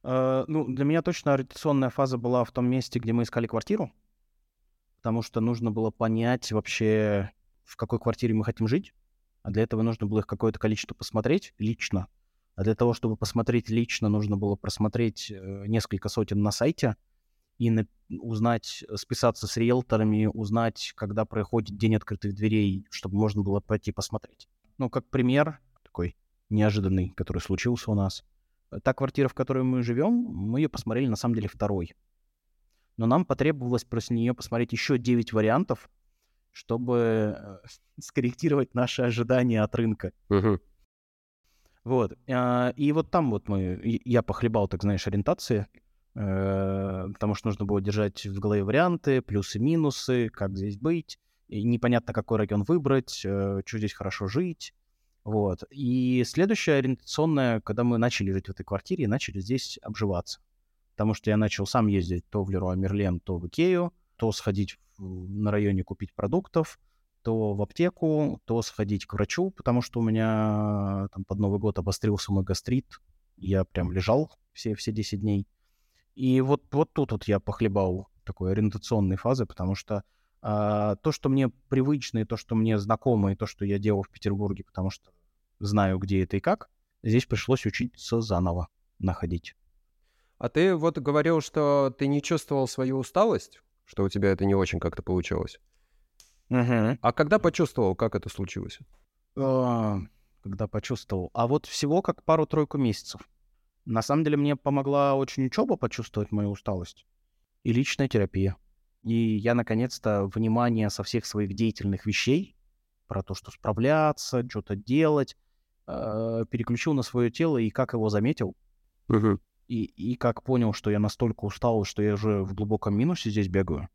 Uh, ну, для меня точно ориентационная фаза была в том месте, где мы искали квартиру, потому что нужно было понять вообще, в какой квартире мы хотим жить. а для этого нужно было их какое-то количество посмотреть лично. А для того, чтобы посмотреть лично, нужно было просмотреть э, несколько сотен на сайте и на, узнать, списаться с риэлторами, узнать, когда проходит день открытых дверей, чтобы можно было пойти посмотреть. Ну, как пример, такой неожиданный, который случился у нас. Та квартира, в которой мы живем, мы ее посмотрели на самом деле второй. Но нам потребовалось после нее посмотреть еще 9 вариантов, чтобы э, скорректировать наши ожидания от рынка. Мгм. Вот. а, И вот там вот мы, я похлебал, так знаешь, ориентации, э, потому что нужно было держать в голове варианты, плюсы-минусы, как здесь быть, и непонятно, какой район выбрать, что здесь хорошо жить. Вот. И следующее ориентационное, когда мы начали жить в этой квартире начали здесь обживаться. Потому что я начал сам ездить то в Леруа Мерлен, то в Икею, то сходить на районе купить продуктов, то в аптеку, то сходить к врачу, потому что у меня там под Новый год обострился мой гастрит. Я прям лежал все, все 10 дней. И вот, вот тут вот я похлебал такой ориентационной фазы, потому что а, то, что мне привычно, и то, что мне знакомо, и то, что я делал в Петербурге, потому что знаю, где это и как, здесь пришлось учиться заново находить. А ты вот говорил, что ты не чувствовал свою усталость, что у тебя это не очень как-то получалось. А когда почувствовал, как это случилось? А, Когда почувствовал. А вот всего как пару-тройку месяцев. На самом деле мне помогла очень учеба почувствовать мою усталость и личная терапия. И я, наконец-то, внимание со всех своих деятельных вещей, про то, что справляться, что-то делать, э, переключил на свое тело и как его заметил, Мгм. И, и как понял, что я настолько устал, что я уже в глубоком минусе здесь бегаю.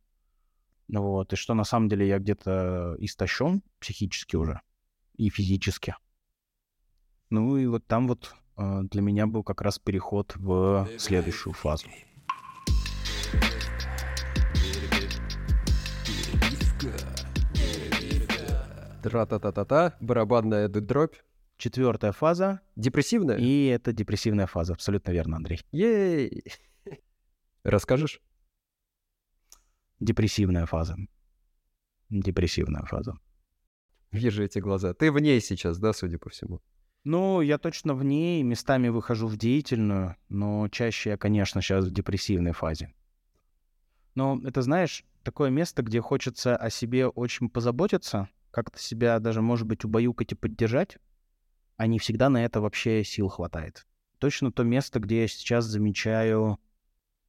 Вот, и что на самом деле я где-то истощен психически уже и физически. Ну и вот там вот э, для меня был как раз переход в следующую фазу. Тра-та-та-та-та, барабанная дробь. Четвертая фаза, Депрессивная? и это депрессивная фаза. Абсолютно верно, Андрей. Ей! Расскажешь? Депрессивная фаза. Депрессивная фаза. Вижу эти глаза. Ты в ней сейчас, да, судя по всему? Ну, я точно в ней, местами выхожу в деятельную, но чаще я, конечно, сейчас в депрессивной фазе. Но это, знаешь, такое место, где хочется о себе очень позаботиться, как-то себя даже, может быть, убаюкать и поддержать, а не всегда на это вообще сил хватает. Точно то место, где я сейчас замечаю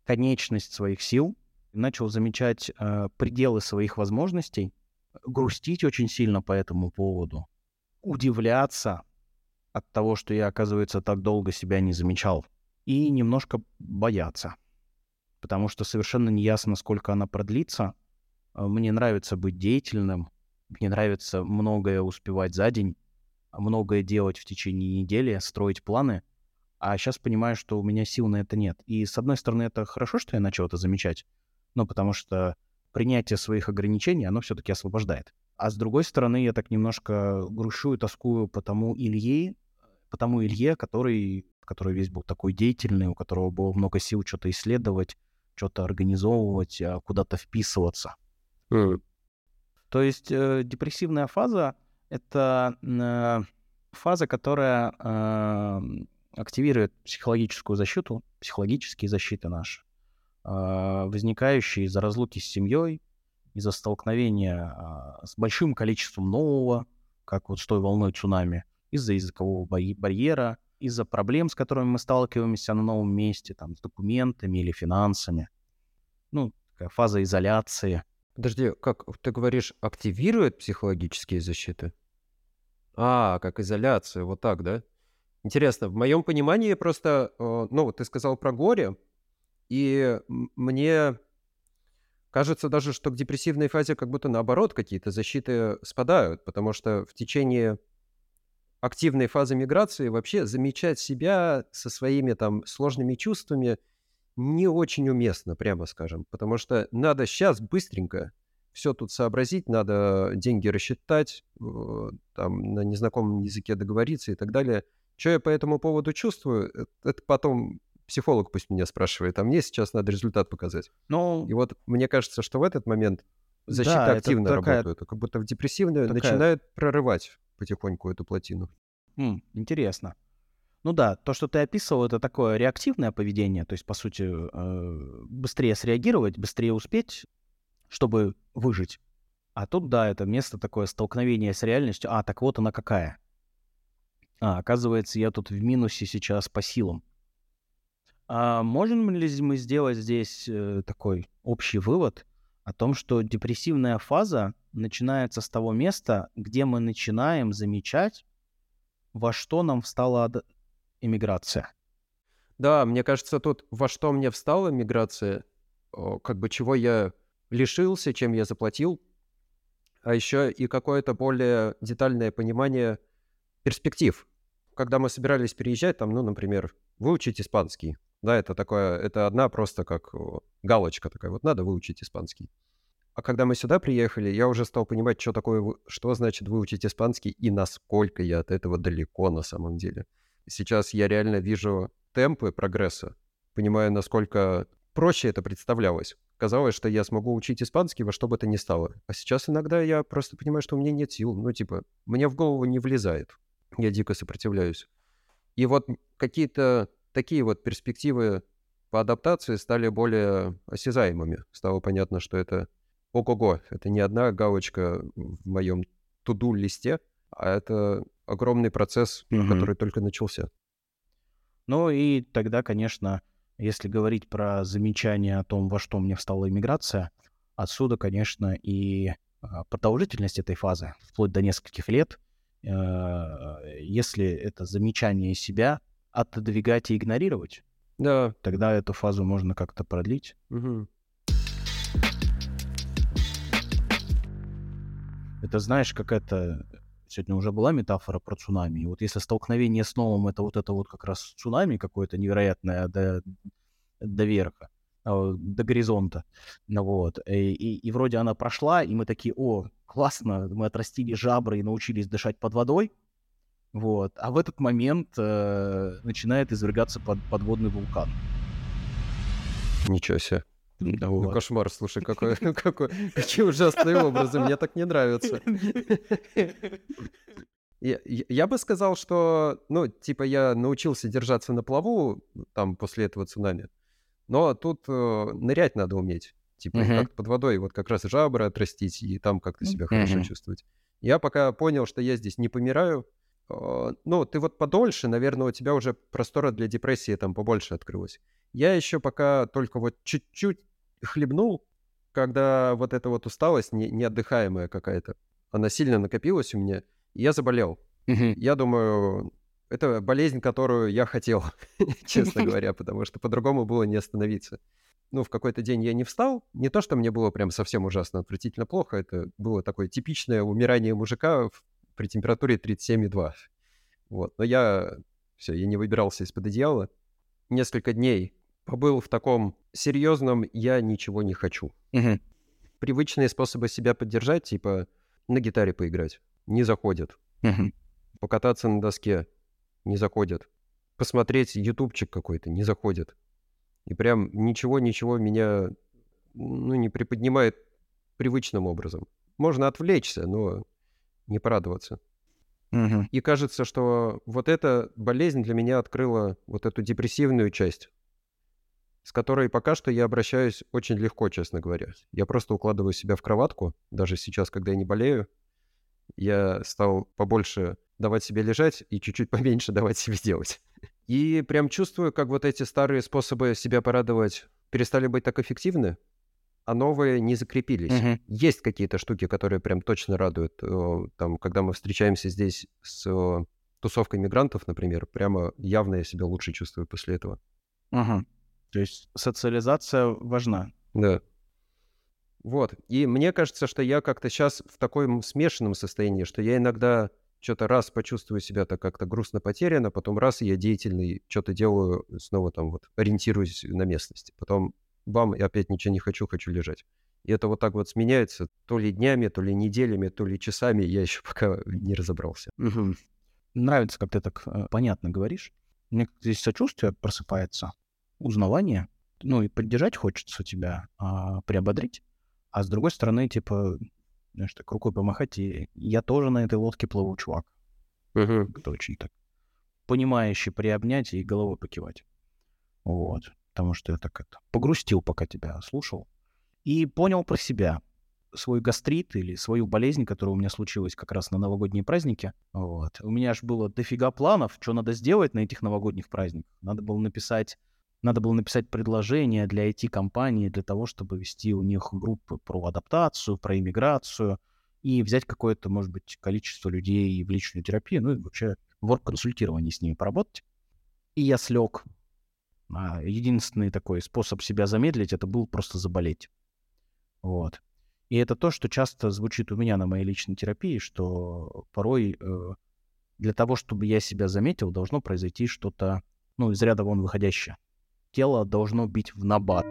конечность своих сил, начал замечать э, пределы своих возможностей, грустить очень сильно по этому поводу, удивляться, от того, что я, оказывается, так долго себя не замечал. И немножко бояться. Потому что совершенно не ясно, сколько она продлится. Мне нравится быть деятельным. Мне нравится многое успевать за день, многое делать в течение недели, строить планы. А сейчас понимаю, что у меня сил на это нет. И, с одной стороны, это хорошо, что я начал это замечать. Ну, потому что принятие своих ограничений, оно все-таки освобождает. А с другой стороны, я так немножко грущу и тоскую по тому Илье, по тому Илье, который, который весь был такой деятельный, у которого было много сил что-то исследовать, что-то организовывать, а, куда-то вписываться. М, То есть э, депрессивная фаза — это э, фаза, которая э, активирует психологическую защиту, психологические защиты наши, э, возникающие из-за разлуки с семьей, из-за столкновения а, с большим количеством нового, как вот с той волной цунами, из-за языкового барь- барьера, из-за проблем, с которыми мы сталкиваемся на новом месте, там, с документами или финансами. Ну, такая фаза изоляции. Подожди, как ты говоришь, активирует психологические защиты? А, как изоляция, вот так, да? Интересно, в моем понимании просто, э, ну, вот ты сказал про горе, и мне кажется даже, что к депрессивной фазе как будто наоборот какие-то защиты спадают, потому что в течение активной фазы миграции вообще замечать себя со своими там сложными чувствами не очень уместно, прямо скажем, потому что надо сейчас быстренько все тут сообразить, надо деньги рассчитать, э, там на незнакомом языке договориться и так далее. Что я по этому поводу чувствую, э- это потом психолог пусть меня спрашивает, а мне сейчас надо результат показать. Ну, И вот мне кажется, что в этот момент защита Да, активно такая- работает, а как будто в депрессивную такая- начинает прорывать потихоньку эту плотину. М, интересно. Ну да, то, что ты описывал, это такое реактивное поведение, то есть, по сути, э, быстрее среагировать, быстрее успеть, чтобы выжить. А тут, да, это место такое столкновение с реальностью. А, так вот она какая. А, оказывается, я тут в минусе сейчас по силам. А можем ли мы сделать здесь э, такой общий вывод о том, что депрессивная фаза начинается с того места, где мы начинаем замечать, во что нам встала иммиграция. Да, мне кажется, тут во что мне встала миграция, как бы чего я лишился, чем я заплатил, а еще и какое-то более детальное понимание перспектив. Когда мы собирались переезжать, там, ну, например, выучить испанский. Да, это такое, это одна просто как галочка такая, вот надо выучить испанский. А когда мы сюда приехали, я уже стал понимать, что такое, что значит выучить испанский и насколько я от этого далеко на самом деле сейчас я реально вижу темпы прогресса, понимаю, насколько проще это представлялось. Казалось, что я смогу учить испанский во что бы то ни стало. А сейчас иногда я просто понимаю, что у меня нет сил. Ну, типа, мне в голову не влезает. Я дико сопротивляюсь. И вот какие-то такие вот перспективы по адаптации стали более осязаемыми. Стало понятно, что это ого-го, это не одна галочка в моем туду-листе, а это огромный процесс, угу. который только начался. Ну и тогда, конечно, если говорить про замечание о том, во что мне встала иммиграция, отсюда, конечно, и а, продолжительность этой фазы, вплоть до нескольких лет, э, если это замечание себя отодвигать и игнорировать, да. тогда эту фазу можно как-то продлить. Угу. Это знаешь, как это Сегодня уже была метафора про цунами. И вот если столкновение с новым это вот это вот как раз цунами какое-то невероятное до, до верха, а, до горизонта. Вот. И, и, и вроде она прошла, и мы такие, о, классно, мы отрастили жабры и научились дышать под водой. Вот. А в этот момент э, начинает извергаться под, подводный вулкан. Ничего себе. Ну, вот. кошмар, слушай, какой, *laughs* какой, какие ужасные образы, мне так не нравятся. Я, я бы сказал, что, ну, типа, я научился держаться на плаву там после этого цунами, но тут э, нырять надо уметь. Типа, uh-huh. как под водой, вот как раз жабры отрастить и там как-то себя uh-huh. хорошо чувствовать. Я пока понял, что я здесь не помираю. Э, ну, ты вот подольше, наверное, у тебя уже простора для депрессии там побольше открылось. Я еще пока только вот чуть-чуть хлебнул, когда вот эта вот усталость не, неотдыхаемая какая-то, она сильно накопилась у меня, и я заболел. Mm-hmm. Я думаю, это болезнь, которую я хотел, *laughs* честно говоря, потому что по-другому было не остановиться. Ну, в какой-то день я не встал. Не то, что мне было прям совсем ужасно, отвратительно плохо. Это было такое типичное умирание мужика при температуре 37,2. Вот. Но я... Все, я не выбирался из-под одеяла. Несколько дней побыл в таком серьезном «я ничего не хочу». Угу. Привычные способы себя поддержать, типа на гитаре поиграть, не заходят. Угу. Покататься на доске не заходят. Посмотреть ютубчик какой-то не заходит. И прям ничего-ничего меня ну, не приподнимает привычным образом. Можно отвлечься, но не порадоваться. Угу. И кажется, что вот эта болезнь для меня открыла вот эту депрессивную часть с которой пока что я обращаюсь очень легко, честно говоря. Я просто укладываю себя в кроватку, даже сейчас, когда я не болею. Я стал побольше давать себе лежать и чуть-чуть *laughs* поменьше давать себе делать. И прям чувствую, как вот эти старые способы себя порадовать перестали быть так эффективны, а новые не закрепились. Uh-huh. Есть какие-то штуки, которые прям точно радуют. Там, когда мы встречаемся здесь с тусовкой мигрантов, например, прямо явно я себя лучше чувствую после этого. Uh-huh. То есть социализация важна. Да. Вот. И мне кажется, что я как-то сейчас в таком смешанном состоянии, что я иногда что-то раз почувствую себя так как-то грустно потеряно, потом раз я деятельный, что-то делаю, снова там вот ориентируюсь на местности. Потом бам, и опять ничего не хочу, хочу лежать. И это вот так вот сменяется то ли днями, то ли неделями, то ли часами, я еще пока не разобрался. Угу. Нравится, как ты так э, понятно говоришь. Мне здесь сочувствие просыпается узнавание, ну и поддержать хочется тебя, а, приободрить, а с другой стороны, типа, знаешь, так рукой помахать, и я тоже на этой лодке плыву, чувак. Это очень так понимающий приобнять и головой покивать. Вот. Потому что я так это погрустил, пока тебя слушал. И понял про себя свой гастрит или свою болезнь, которая у меня случилась как раз на новогодние праздники. Вот. У меня аж было дофига планов, что надо сделать на этих новогодних праздниках. Надо было написать надо было написать предложение для IT-компании для того, чтобы вести у них группы про адаптацию, про иммиграцию и взять какое-то, может быть, количество людей в личную терапию, ну и вообще в консультировании с ними поработать. И я слег. А единственный такой способ себя замедлить, это был просто заболеть. Вот. И это то, что часто звучит у меня на моей личной терапии, что порой э, для того, чтобы я себя заметил, должно произойти что-то, ну, из ряда вон выходящее. Тело должно бить в набат.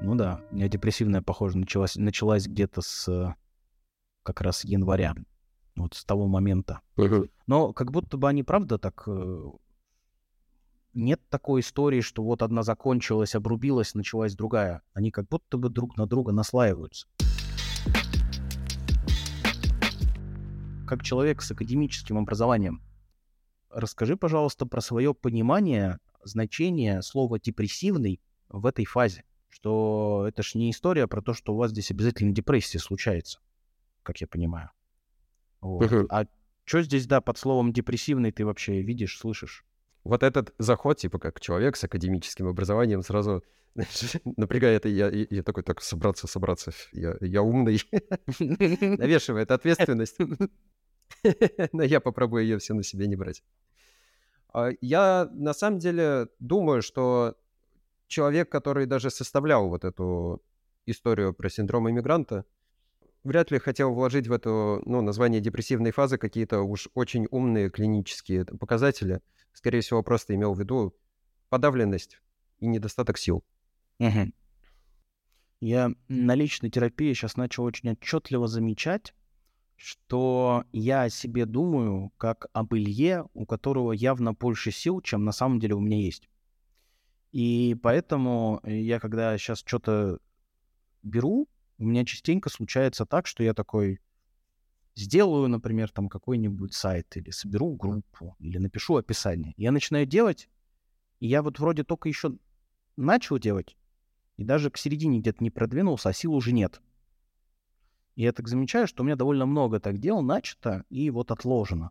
Ну да, у меня депрессивная, похоже, началась, началась где-то с э, как раз января. Вот с того момента. Но как будто бы они, правда, так... э, Нет такой истории, что вот одна закончилась, обрубилась, началась другая. Они как будто бы друг на друга наслаиваются. Как человек с академическим образованием, расскажи, пожалуйста, про свое понимание значения слова депрессивный в этой фазе. Что это ж не история про то, что у вас здесь обязательно депрессия случается, как я понимаю. Вот. Мгм. А что здесь, да, под словом депрессивный ты вообще видишь, слышишь? Вот этот заход, типа, как человек с академическим образованием, сразу *laughs* напрягает, и я, и я такой, так, собраться, собраться, я, я умный, *laughs* навешивает ответственность. *laughs* Но я попробую ее все на себе не брать. А, Я на самом деле думаю, что человек, который даже составлял вот эту историю про синдром иммигранта, вряд ли хотел вложить в это ну, название депрессивной фазы какие-то уж очень умные клинические показатели. Скорее всего, просто имел в виду подавленность и недостаток сил. Мгм. Я на личной терапии сейчас начал очень отчетливо замечать, что я о себе думаю как об Илье, у которого явно больше сил, чем на самом деле у меня есть. И поэтому я, когда сейчас что-то беру, у меня частенько случается так, что я такой сделаю, например, там какой-нибудь сайт или соберу группу, или напишу описание. Я начинаю делать, и я вот вроде только еще начал делать, и даже к середине где-то не продвинулся, а сил уже нет. И я так замечаю, что у меня довольно много так дел начато и вот отложено.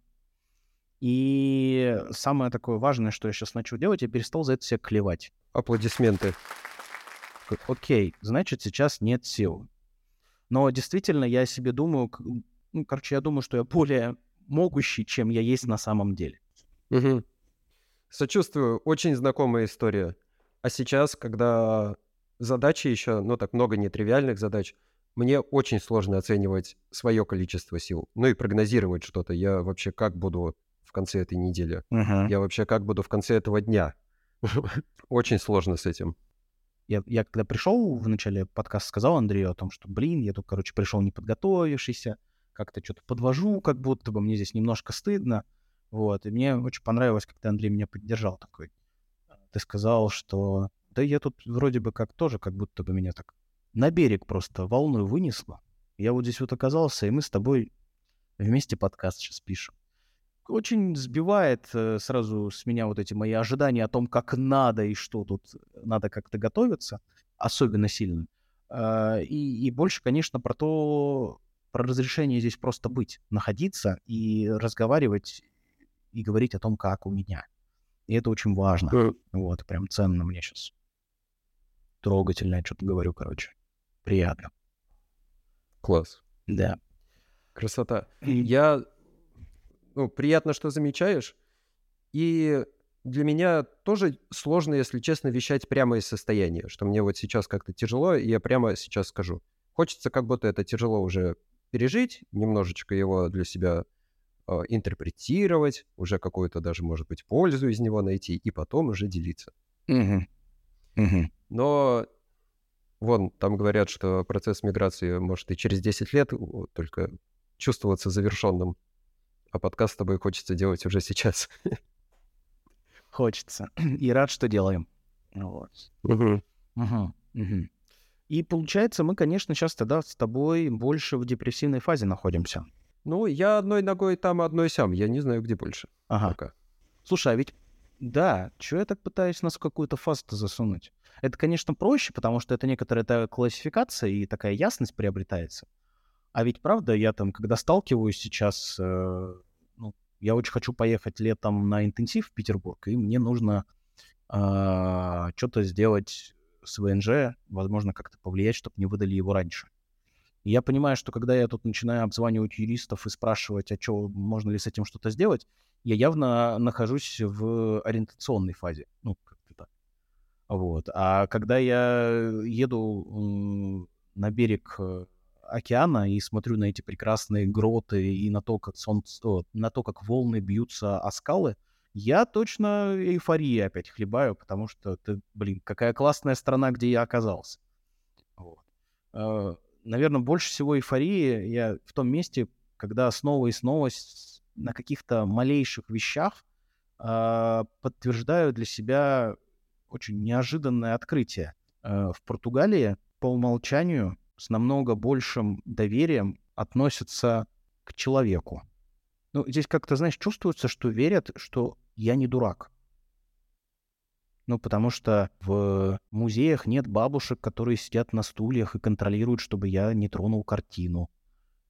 И самое такое важное, что я сейчас начал делать, я перестал за это себя клевать. Аплодисменты. Окей, значит, сейчас нет сил. Но действительно, я себе думаю, ну, короче, я думаю, что я более могущий, чем я есть на самом деле. Мгм. Сочувствую, очень знакомая история. А сейчас, когда задачи еще, ну так много нетривиальных задач, мне очень сложно оценивать свое количество сил. Ну и прогнозировать что-то. Я вообще как буду в конце этой недели? Я вообще как буду в конце этого дня? *laughs* Очень сложно с этим. Я, я когда пришел в начале подкаста, сказал Андрею о том, что, блин, я тут, короче, пришел не подготовившийся, как-то что-то подвожу, как будто бы мне здесь немножко стыдно. Вот, и мне очень понравилось, когда Андрей меня поддержал такой. Ты сказал, что да я тут вроде бы как тоже, как будто бы меня так на берег просто волной вынесло. Я вот здесь вот оказался, и мы с тобой вместе подкаст сейчас пишем. Очень сбивает э, сразу с меня вот эти мои ожидания о том, как надо и что тут надо как-то готовиться, особенно сильно. А, И, и больше, конечно, про то, про разрешение здесь просто быть, находиться и разговаривать и говорить о том, как у меня. И это очень важно. Э, Вот, прям ценно мне сейчас. Трогательно я что-то говорю, короче. Приятно. Класс. Да. Красота. Я... Ну, приятно, что замечаешь. И для меня тоже сложно, если честно, вещать прямо из состояния, что мне вот сейчас как-то тяжело, и я прямо сейчас скажу. Хочется как будто это тяжело уже пережить, немножечко его для себя э, интерпретировать, уже какую-то даже, может быть, пользу из него найти, и потом уже делиться. Мгм. Мгм. Но вон, там говорят, что процесс миграции может и через 10 лет только чувствоваться завершенным. А подкаст с тобой хочется делать уже сейчас. Хочется. *clears throat* И рад, что делаем. Вот. Мгм. Мгм. И получается, мы, конечно, сейчас тогда с тобой больше в депрессивной фазе находимся. Ну, я одной ногой там, одной сям. Я не знаю, где больше. Ага. Пока. Слушай, а ведь да, что я так пытаюсь нас в какую-то фазу засунуть? Это, конечно, проще, потому что это некоторая такая классификация и такая ясность приобретается. А ведь правда, я там, когда сталкиваюсь сейчас, э, ну, я очень хочу поехать летом на интенсив в Петербург, и мне нужно э, что-то сделать с ВНЖ, возможно, как-то повлиять, чтобы не выдали его раньше. Я понимаю, что когда я тут начинаю обзванивать юристов и спрашивать, а что, можно ли с этим что-то сделать, я явно нахожусь в ориентационной фазе. Ну, как-то так. Вот. А когда я еду на берег э, океана и смотрю на эти прекрасные гроты и на то, как солнце, на то, как волны бьются о скалы, я точно эйфории опять хлебаю, потому что, ты, блин, какая классная страна, где я оказался. Вот. Наверное, больше всего эйфории я в том месте, когда снова и снова на каких-то малейших вещах э, подтверждаю для себя очень неожиданное открытие. Э, в Португалии по умолчанию с намного большим доверием относятся к человеку. Ну, здесь как-то, знаешь, чувствуется, что верят, что я не дурак. Ну, потому что в музеях нет бабушек, которые сидят на стульях и контролируют, чтобы я не тронул картину.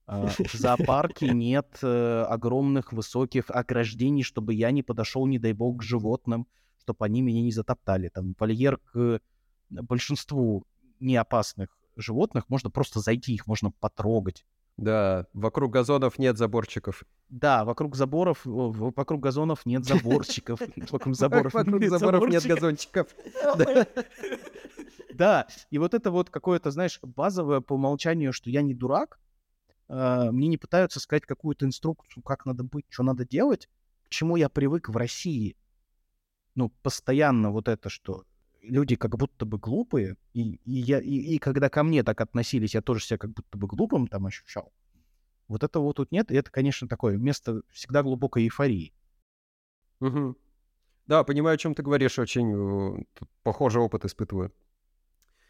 А, в зоопарке *laughs* нет э, огромных высоких ограждений, чтобы я не подошел, не дай бог, к животным, чтобы они меня не затоптали. Там вольер к большинству неопасных животных можно просто зайти, их можно потрогать. Да, вокруг газонов нет заборчиков. Да, вокруг заборов, вокруг газонов нет заборчиков. *laughs* *laughs* Вокруг заборов нет газончиков. *laughs* Да, и вот это вот какое-то, знаешь, базовое по умолчанию, что я не дурак, а, мне не пытаются сказать какую-то инструкцию, как надо быть, что надо делать, к чему я привык в России. Ну, постоянно вот это, что люди как будто бы глупые, и, и, я, и, и когда ко мне так относились, я тоже себя как будто бы глупым там ощущал. Вот этого тут нет, и это, конечно, такое место всегда глубокой эйфории. Угу. Да, понимаю, о чем ты говоришь, очень похожий опыт испытываю.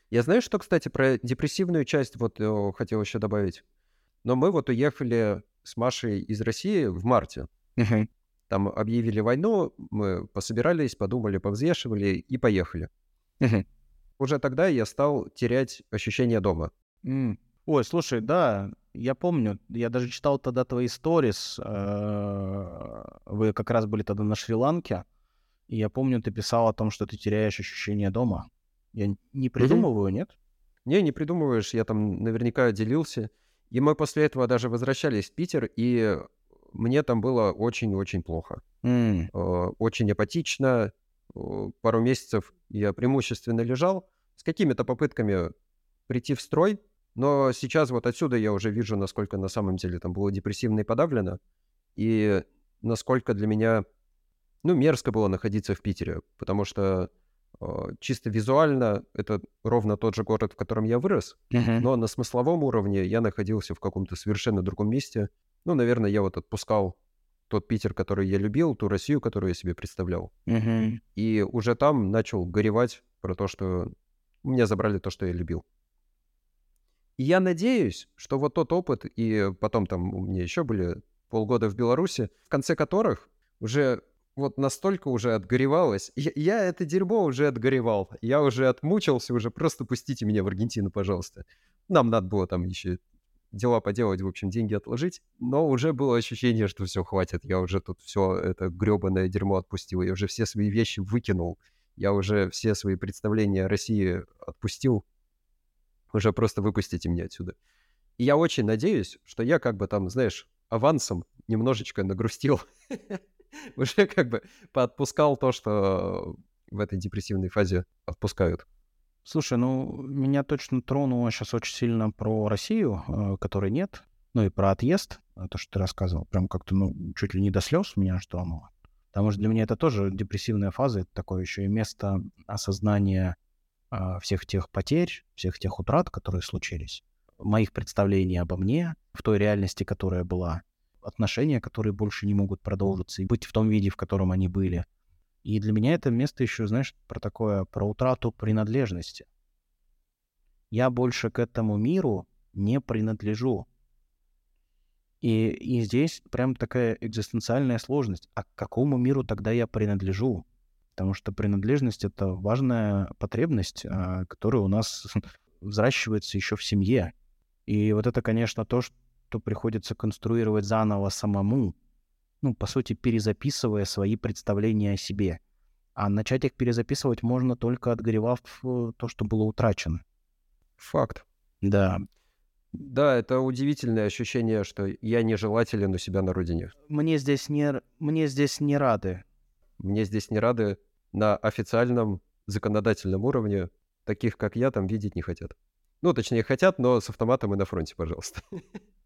Я знаю, что, кстати, про депрессивную часть вот хотел еще добавить. Но мы вот уехали с Машей из России в марте. Угу. Там объявили войну, мы пособирались, подумали, повзвешивали и поехали. Угу. Уже тогда я стал терять ощущение дома. Mm. Ой, слушай, да, я помню, я даже читал тогда твои сторис. Э, вы как раз были тогда на Шри-Ланке, и я помню, ты писал о том, что ты теряешь ощущение дома. Я не придумываю, mm-hmm. нет? Не, не придумываешь, я там наверняка делился. И мы после этого даже возвращались в Питер, и мне там было очень-очень плохо. Mm. Очень апатично. Пару месяцев я преимущественно лежал с какими-то попытками прийти в строй, но сейчас вот отсюда я уже вижу, насколько на самом деле там было депрессивно и подавлено, и насколько для меня, ну, мерзко было находиться в Питере, потому что а, чисто визуально это ровно тот же город, в котором я вырос, uh-huh. но на смысловом уровне я находился в каком-то совершенно другом месте. Ну, наверное, я вот отпускал тот Питер, который я любил, ту Россию, которую я себе представлял. Uh-huh. И уже там начал горевать про то, что у меня забрали то, что я любил. И я надеюсь, что вот тот опыт, и потом там у меня еще были полгода в Беларуси, в конце которых уже вот настолько уже отгоревалось. Я, я это дерьмо уже отгоревал. Я уже отмучился, уже просто пустите меня в Аргентину, пожалуйста. Нам надо было там еще дела поделать, в общем, деньги отложить. Но уже было ощущение, что все, хватит. Я уже тут все это гребаное дерьмо отпустил. Я уже все свои вещи выкинул. Я уже все свои представления о России отпустил. Уже просто выпустите меня отсюда. И я очень надеюсь, что я как бы там, знаешь, авансом немножечко нагрустил *laughs* уже как бы поотпускал то, что в этой депрессивной фазе отпускают. Слушай, ну, меня точно тронуло сейчас очень сильно про Россию, э, которой нет, ну и про отъезд, э, то, что ты рассказывал, прям как-то, ну, чуть ли не до слез меня что тронуло. Потому что для меня это тоже депрессивная фаза, это такое еще и место осознания э, всех тех потерь, всех тех утрат, которые случились, моих представлений обо мне, в той реальности, которая была, отношения, которые больше не могут продолжиться и быть в том виде, в котором они были. И для меня это место еще, знаешь, про такое, про утрату принадлежности. я больше к этому миру не принадлежу. И, и здесь прям такая экзистенциальная сложность. А к какому миру тогда я принадлежу? Потому что принадлежность — это важная потребность, а, которая у нас *laughs* взращивается еще в семье. И вот это, конечно, то, что приходится конструировать заново самому, ну, по сути, перезаписывая свои представления о себе. А начать их перезаписывать можно только отгоревав э, то, что было утрачено. Факт. Да. Да, это удивительное ощущение, что я нежелателен у себя на родине. Мне здесь не, мне здесь не рады. Мне здесь не рады на официальном законодательном уровне. Таких, как я, там видеть не хотят. Ну, точнее, хотят, но с автоматом и на фронте, пожалуйста.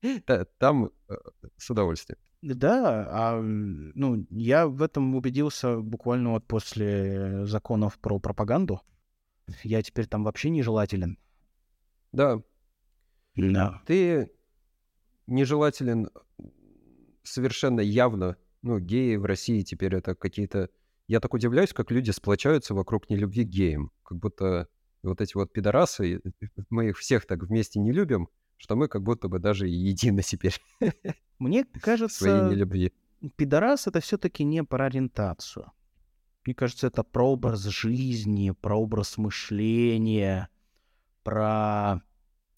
*laughs* Там э, с удовольствием. Да, а, ну, я в этом убедился буквально вот после законов про пропаганду. Я теперь там вообще нежелателен. Да. Да. Ты нежелателен совершенно явно. Ну, геи в России теперь это какие-то... Я так удивляюсь, как люди сплочаются вокруг нелюбви к геям. Как будто вот эти вот пидорасы, мы их всех так вместе не любим, что мы как будто бы даже едины теперь. *laughs* Мне кажется, своей нелюбви. пидорас — это все-таки не про ориентацию. Мне кажется, это про образ жизни, про образ мышления, про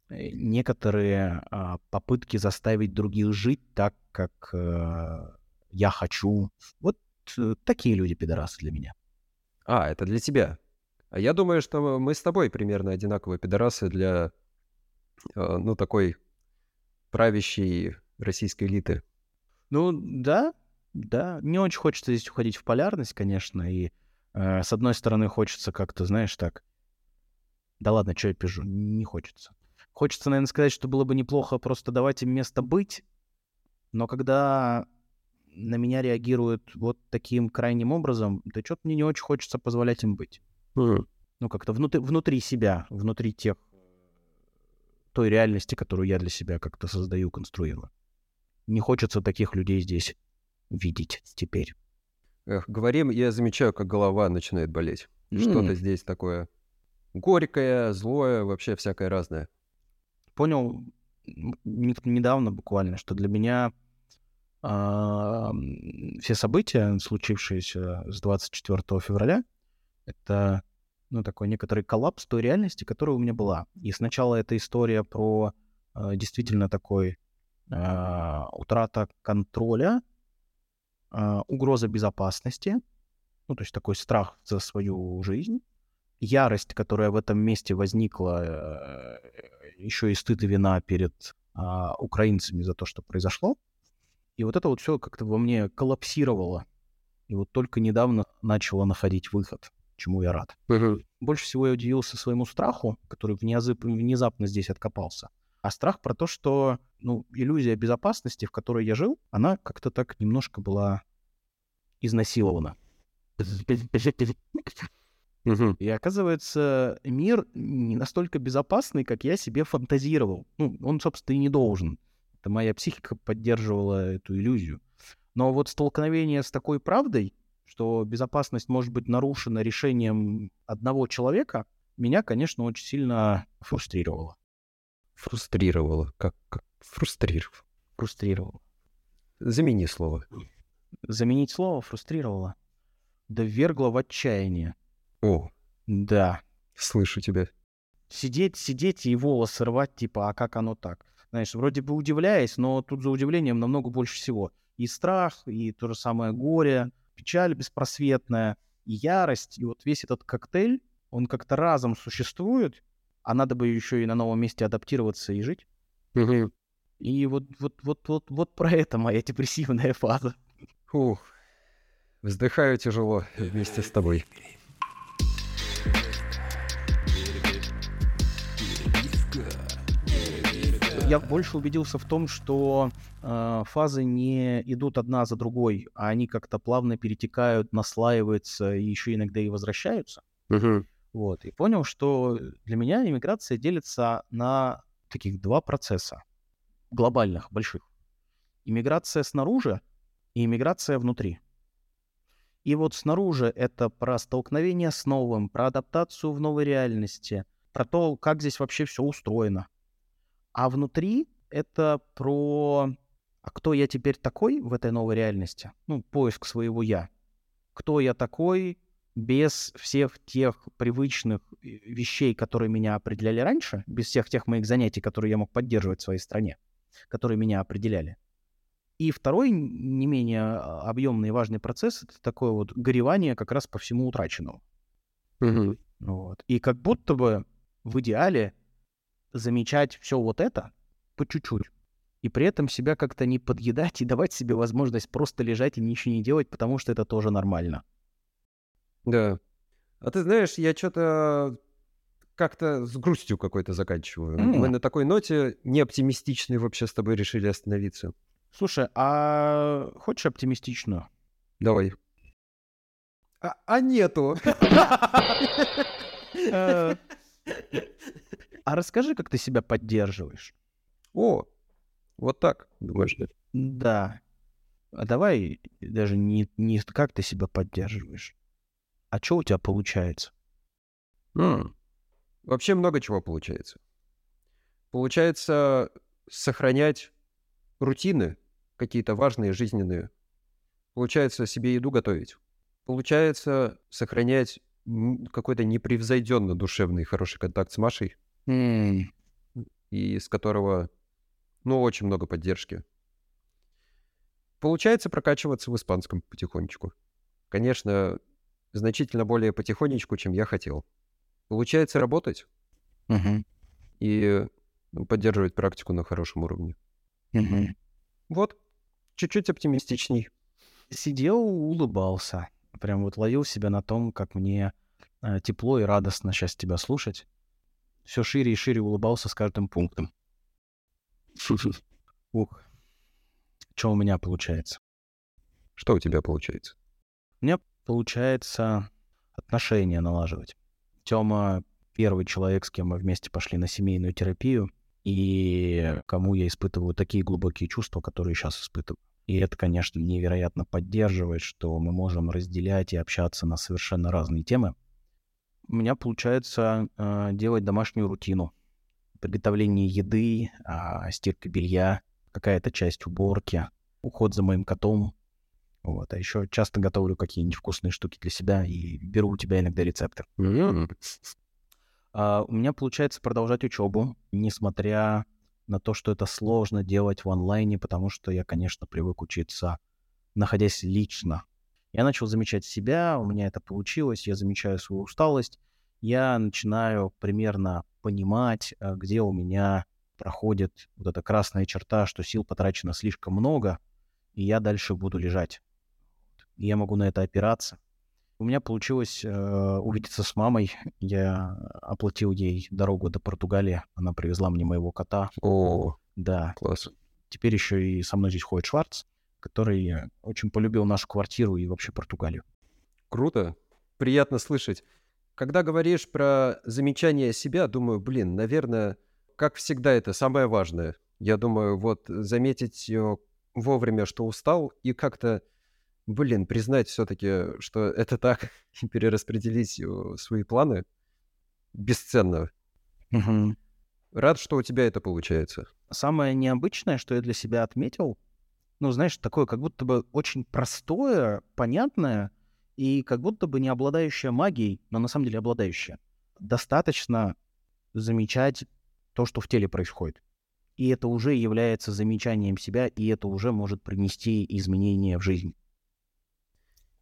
э, некоторые а, попытки заставить других жить так, как э, я хочу. Вот э, такие люди пидорасы для меня. А, это для тебя. А я думаю, что мы с тобой примерно одинаковые пидорасы для, ну, такой правящей российской элиты. Ну, да, да. Не очень хочется здесь уходить в полярность, конечно, и э, с одной стороны хочется как-то, знаешь, так, да ладно, что я пишу, не хочется. Хочется, наверное, сказать, что было бы неплохо просто давать им место быть, но когда на меня реагируют вот таким крайним образом, да что-то мне не очень хочется позволять им быть. Mm. Ну, как-то внутри, внутри себя, внутри тех той реальности, которую я для себя как-то создаю, конструирую. Не хочется таких людей здесь видеть теперь. Эх, говорим, я замечаю, как голова начинает болеть. Mm. Что-то здесь такое горькое, злое, вообще всякое разное. Понял недавно буквально, что для меня э, все события, случившиеся с 24 февраля, это ну, такой некоторый коллапс той реальности, которая у меня была. И сначала эта история про э, действительно такой э, утрата контроля, э, угроза безопасности, ну, то есть такой страх за свою жизнь, ярость, которая в этом месте возникла, э, еще и стыд и вина перед э, украинцами за то, что произошло. И вот это вот все как-то во мне коллапсировало. И вот только недавно начало находить выход чему я рад. Угу. Больше всего я удивился своему страху, который внезапно здесь откопался. А страх про то, что ну, иллюзия безопасности, в которой я жил, она как-то так немножко была изнасилована. Угу. И оказывается, мир не настолько безопасный, как я себе фантазировал. Ну, он, собственно, и не должен. Это моя психика поддерживала эту иллюзию. Но вот столкновение с такой правдой, что безопасность может быть нарушена решением одного человека, меня, конечно, очень сильно фрустрировало. Фрустрировало. Как, как? Фрустрировало. Фрустрировало. Замени слово. Заменить слово фрустрировало. Да вергло в отчаяние. О. Да. Слышу тебя. Сидеть, сидеть и волосы рвать, типа, а как оно так? Знаешь, вроде бы удивляясь, но тут за удивлением намного больше всего. И страх, и то же самое горе, печаль беспросветная, и ярость, и вот весь этот коктейль, он как-то разом существует, а надо бы еще и на новом месте адаптироваться и жить. Угу. И вот, вот, вот, вот, вот про это моя депрессивная фаза. Фух. Вздыхаю тяжело вместе с тобой. Я больше убедился в том, что э, фазы не идут одна за другой, а они как-то плавно перетекают, наслаиваются и еще иногда и возвращаются. Угу. Вот. И понял, что для меня иммиграция делится на таких два процесса глобальных, больших. Иммиграция снаружи и иммиграция внутри. И вот снаружи это про столкновение с новым, про адаптацию в новой реальности, про то, как здесь вообще все устроено. А внутри это про а кто я теперь такой в этой новой реальности? Ну, поиск своего я. Кто я такой без всех тех привычных э, вещей, которые меня определяли раньше, без всех тех моих занятий, которые я мог поддерживать в своей стране, которые меня определяли. И второй, не менее а, объемный и важный процесс, это такое вот горевание как раз по всему утраченному. Мгм. Вот. И как будто бы в идеале замечать все вот это по чуть-чуть. И при этом себя как-то не подъедать и давать себе возможность просто лежать и ничего не делать, потому что это тоже нормально. Да. А ты знаешь, я что-то как-то с грустью какой-то заканчиваю. М. Мы на такой ноте не оптимистичной вообще с тобой решили остановиться. Слушай, а хочешь оптимистичную? Давай. А, а нету. *laughs* *laughs* А расскажи, как ты себя поддерживаешь. О, вот так, думаешь, да? Да. А давай даже не, не как ты себя поддерживаешь, а что у тебя получается? М. Вообще много чего получается. Получается сохранять рутины какие-то важные, жизненные. Получается себе еду готовить. Получается сохранять какой-то непревзойденно душевный хороший контакт с Машей, И с которого, ну, очень много поддержки. Получается прокачиваться в испанском потихонечку. Конечно, значительно более потихонечку, чем я хотел. Получается работать мгм, и ну, поддерживать практику на хорошем уровне. мгм. Вот, чуть-чуть оптимистичней. Сидел, улыбался. Прям вот ловил себя на том, как мне э, тепло и радостно сейчас тебя слушать. Все шире и шире улыбался с каждым пунктом. *laughs* Ух. Что у меня получается? Что у тебя получается? У меня получается отношения налаживать. Тёма первый человек, с кем мы вместе пошли на семейную терапию, и кому я испытываю такие глубокие чувства, которые сейчас испытываю. И это, конечно, невероятно поддерживает, что мы можем разделять и общаться на совершенно разные темы. У меня получается э, делать домашнюю рутину. Приготовление еды, а, стирка белья, какая-то часть уборки, уход за моим котом, вот. А еще часто готовлю какие-нибудь вкусные штуки для себя и беру у тебя иногда рецепты. М, А, у меня получается продолжать учебу, несмотря на то, что это сложно делать в онлайне, потому что я, конечно, привык учиться, находясь лично. Я начал замечать себя, у меня это получилось, я замечаю свою усталость, я начинаю примерно понимать, а, где у меня проходит вот эта красная черта, что сил потрачено слишком много, и я дальше буду лежать. И я могу на это опираться. У меня получилось э, увидеться с мамой. Я оплатил ей дорогу до Португалии. Она привезла мне моего кота. О, Да. класс. Теперь еще и со мной здесь ходит Шварц, который очень полюбил нашу квартиру и вообще Португалию. Круто. Приятно слышать. Когда говоришь про замечание себя, думаю, блин, наверное, как всегда, это самое важное. Я думаю, вот заметить э, вовремя, что устал, и как-то, блин, признать все-таки, что это так, *laughs* и перераспределить свои планы бесценно. Мгм. Рад, что у тебя это получается. Самое необычное, что я для себя отметил, ну, знаешь, такое как будто бы очень простое, понятное и как будто бы не обладающее магией, но на самом деле обладающее. Достаточно замечать то, что в теле происходит. И это уже является замечанием себя, и это уже может принести изменения в жизнь.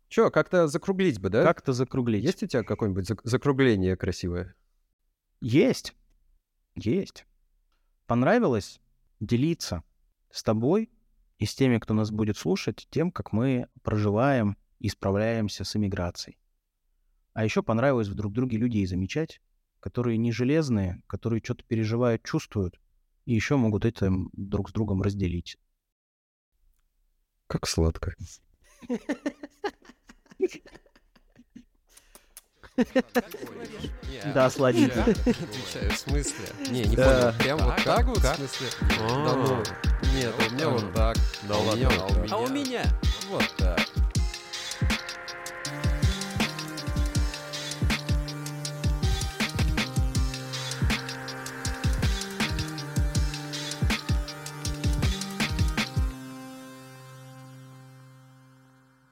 Че, как-то закруглить бы, да? Как-то закруглить. Есть у тебя какое-нибудь зак- закругление красивое? Есть. Есть. Понравилось делиться с тобой и с теми, кто нас будет слушать, тем, как мы проживаем и справляемся с иммиграцией. А еще понравилось в друг друге людей замечать, которые не железные, которые что-то переживают, чувствуют, и еще могут это друг с другом разделить. Как сладко. *laughs* Да, а сладенько. отвечаю, в смысле? Не, не понял. Прям вот так вот? В смысле? Да ну, нет, у меня вот так. Да ладно, а. А у меня вот так.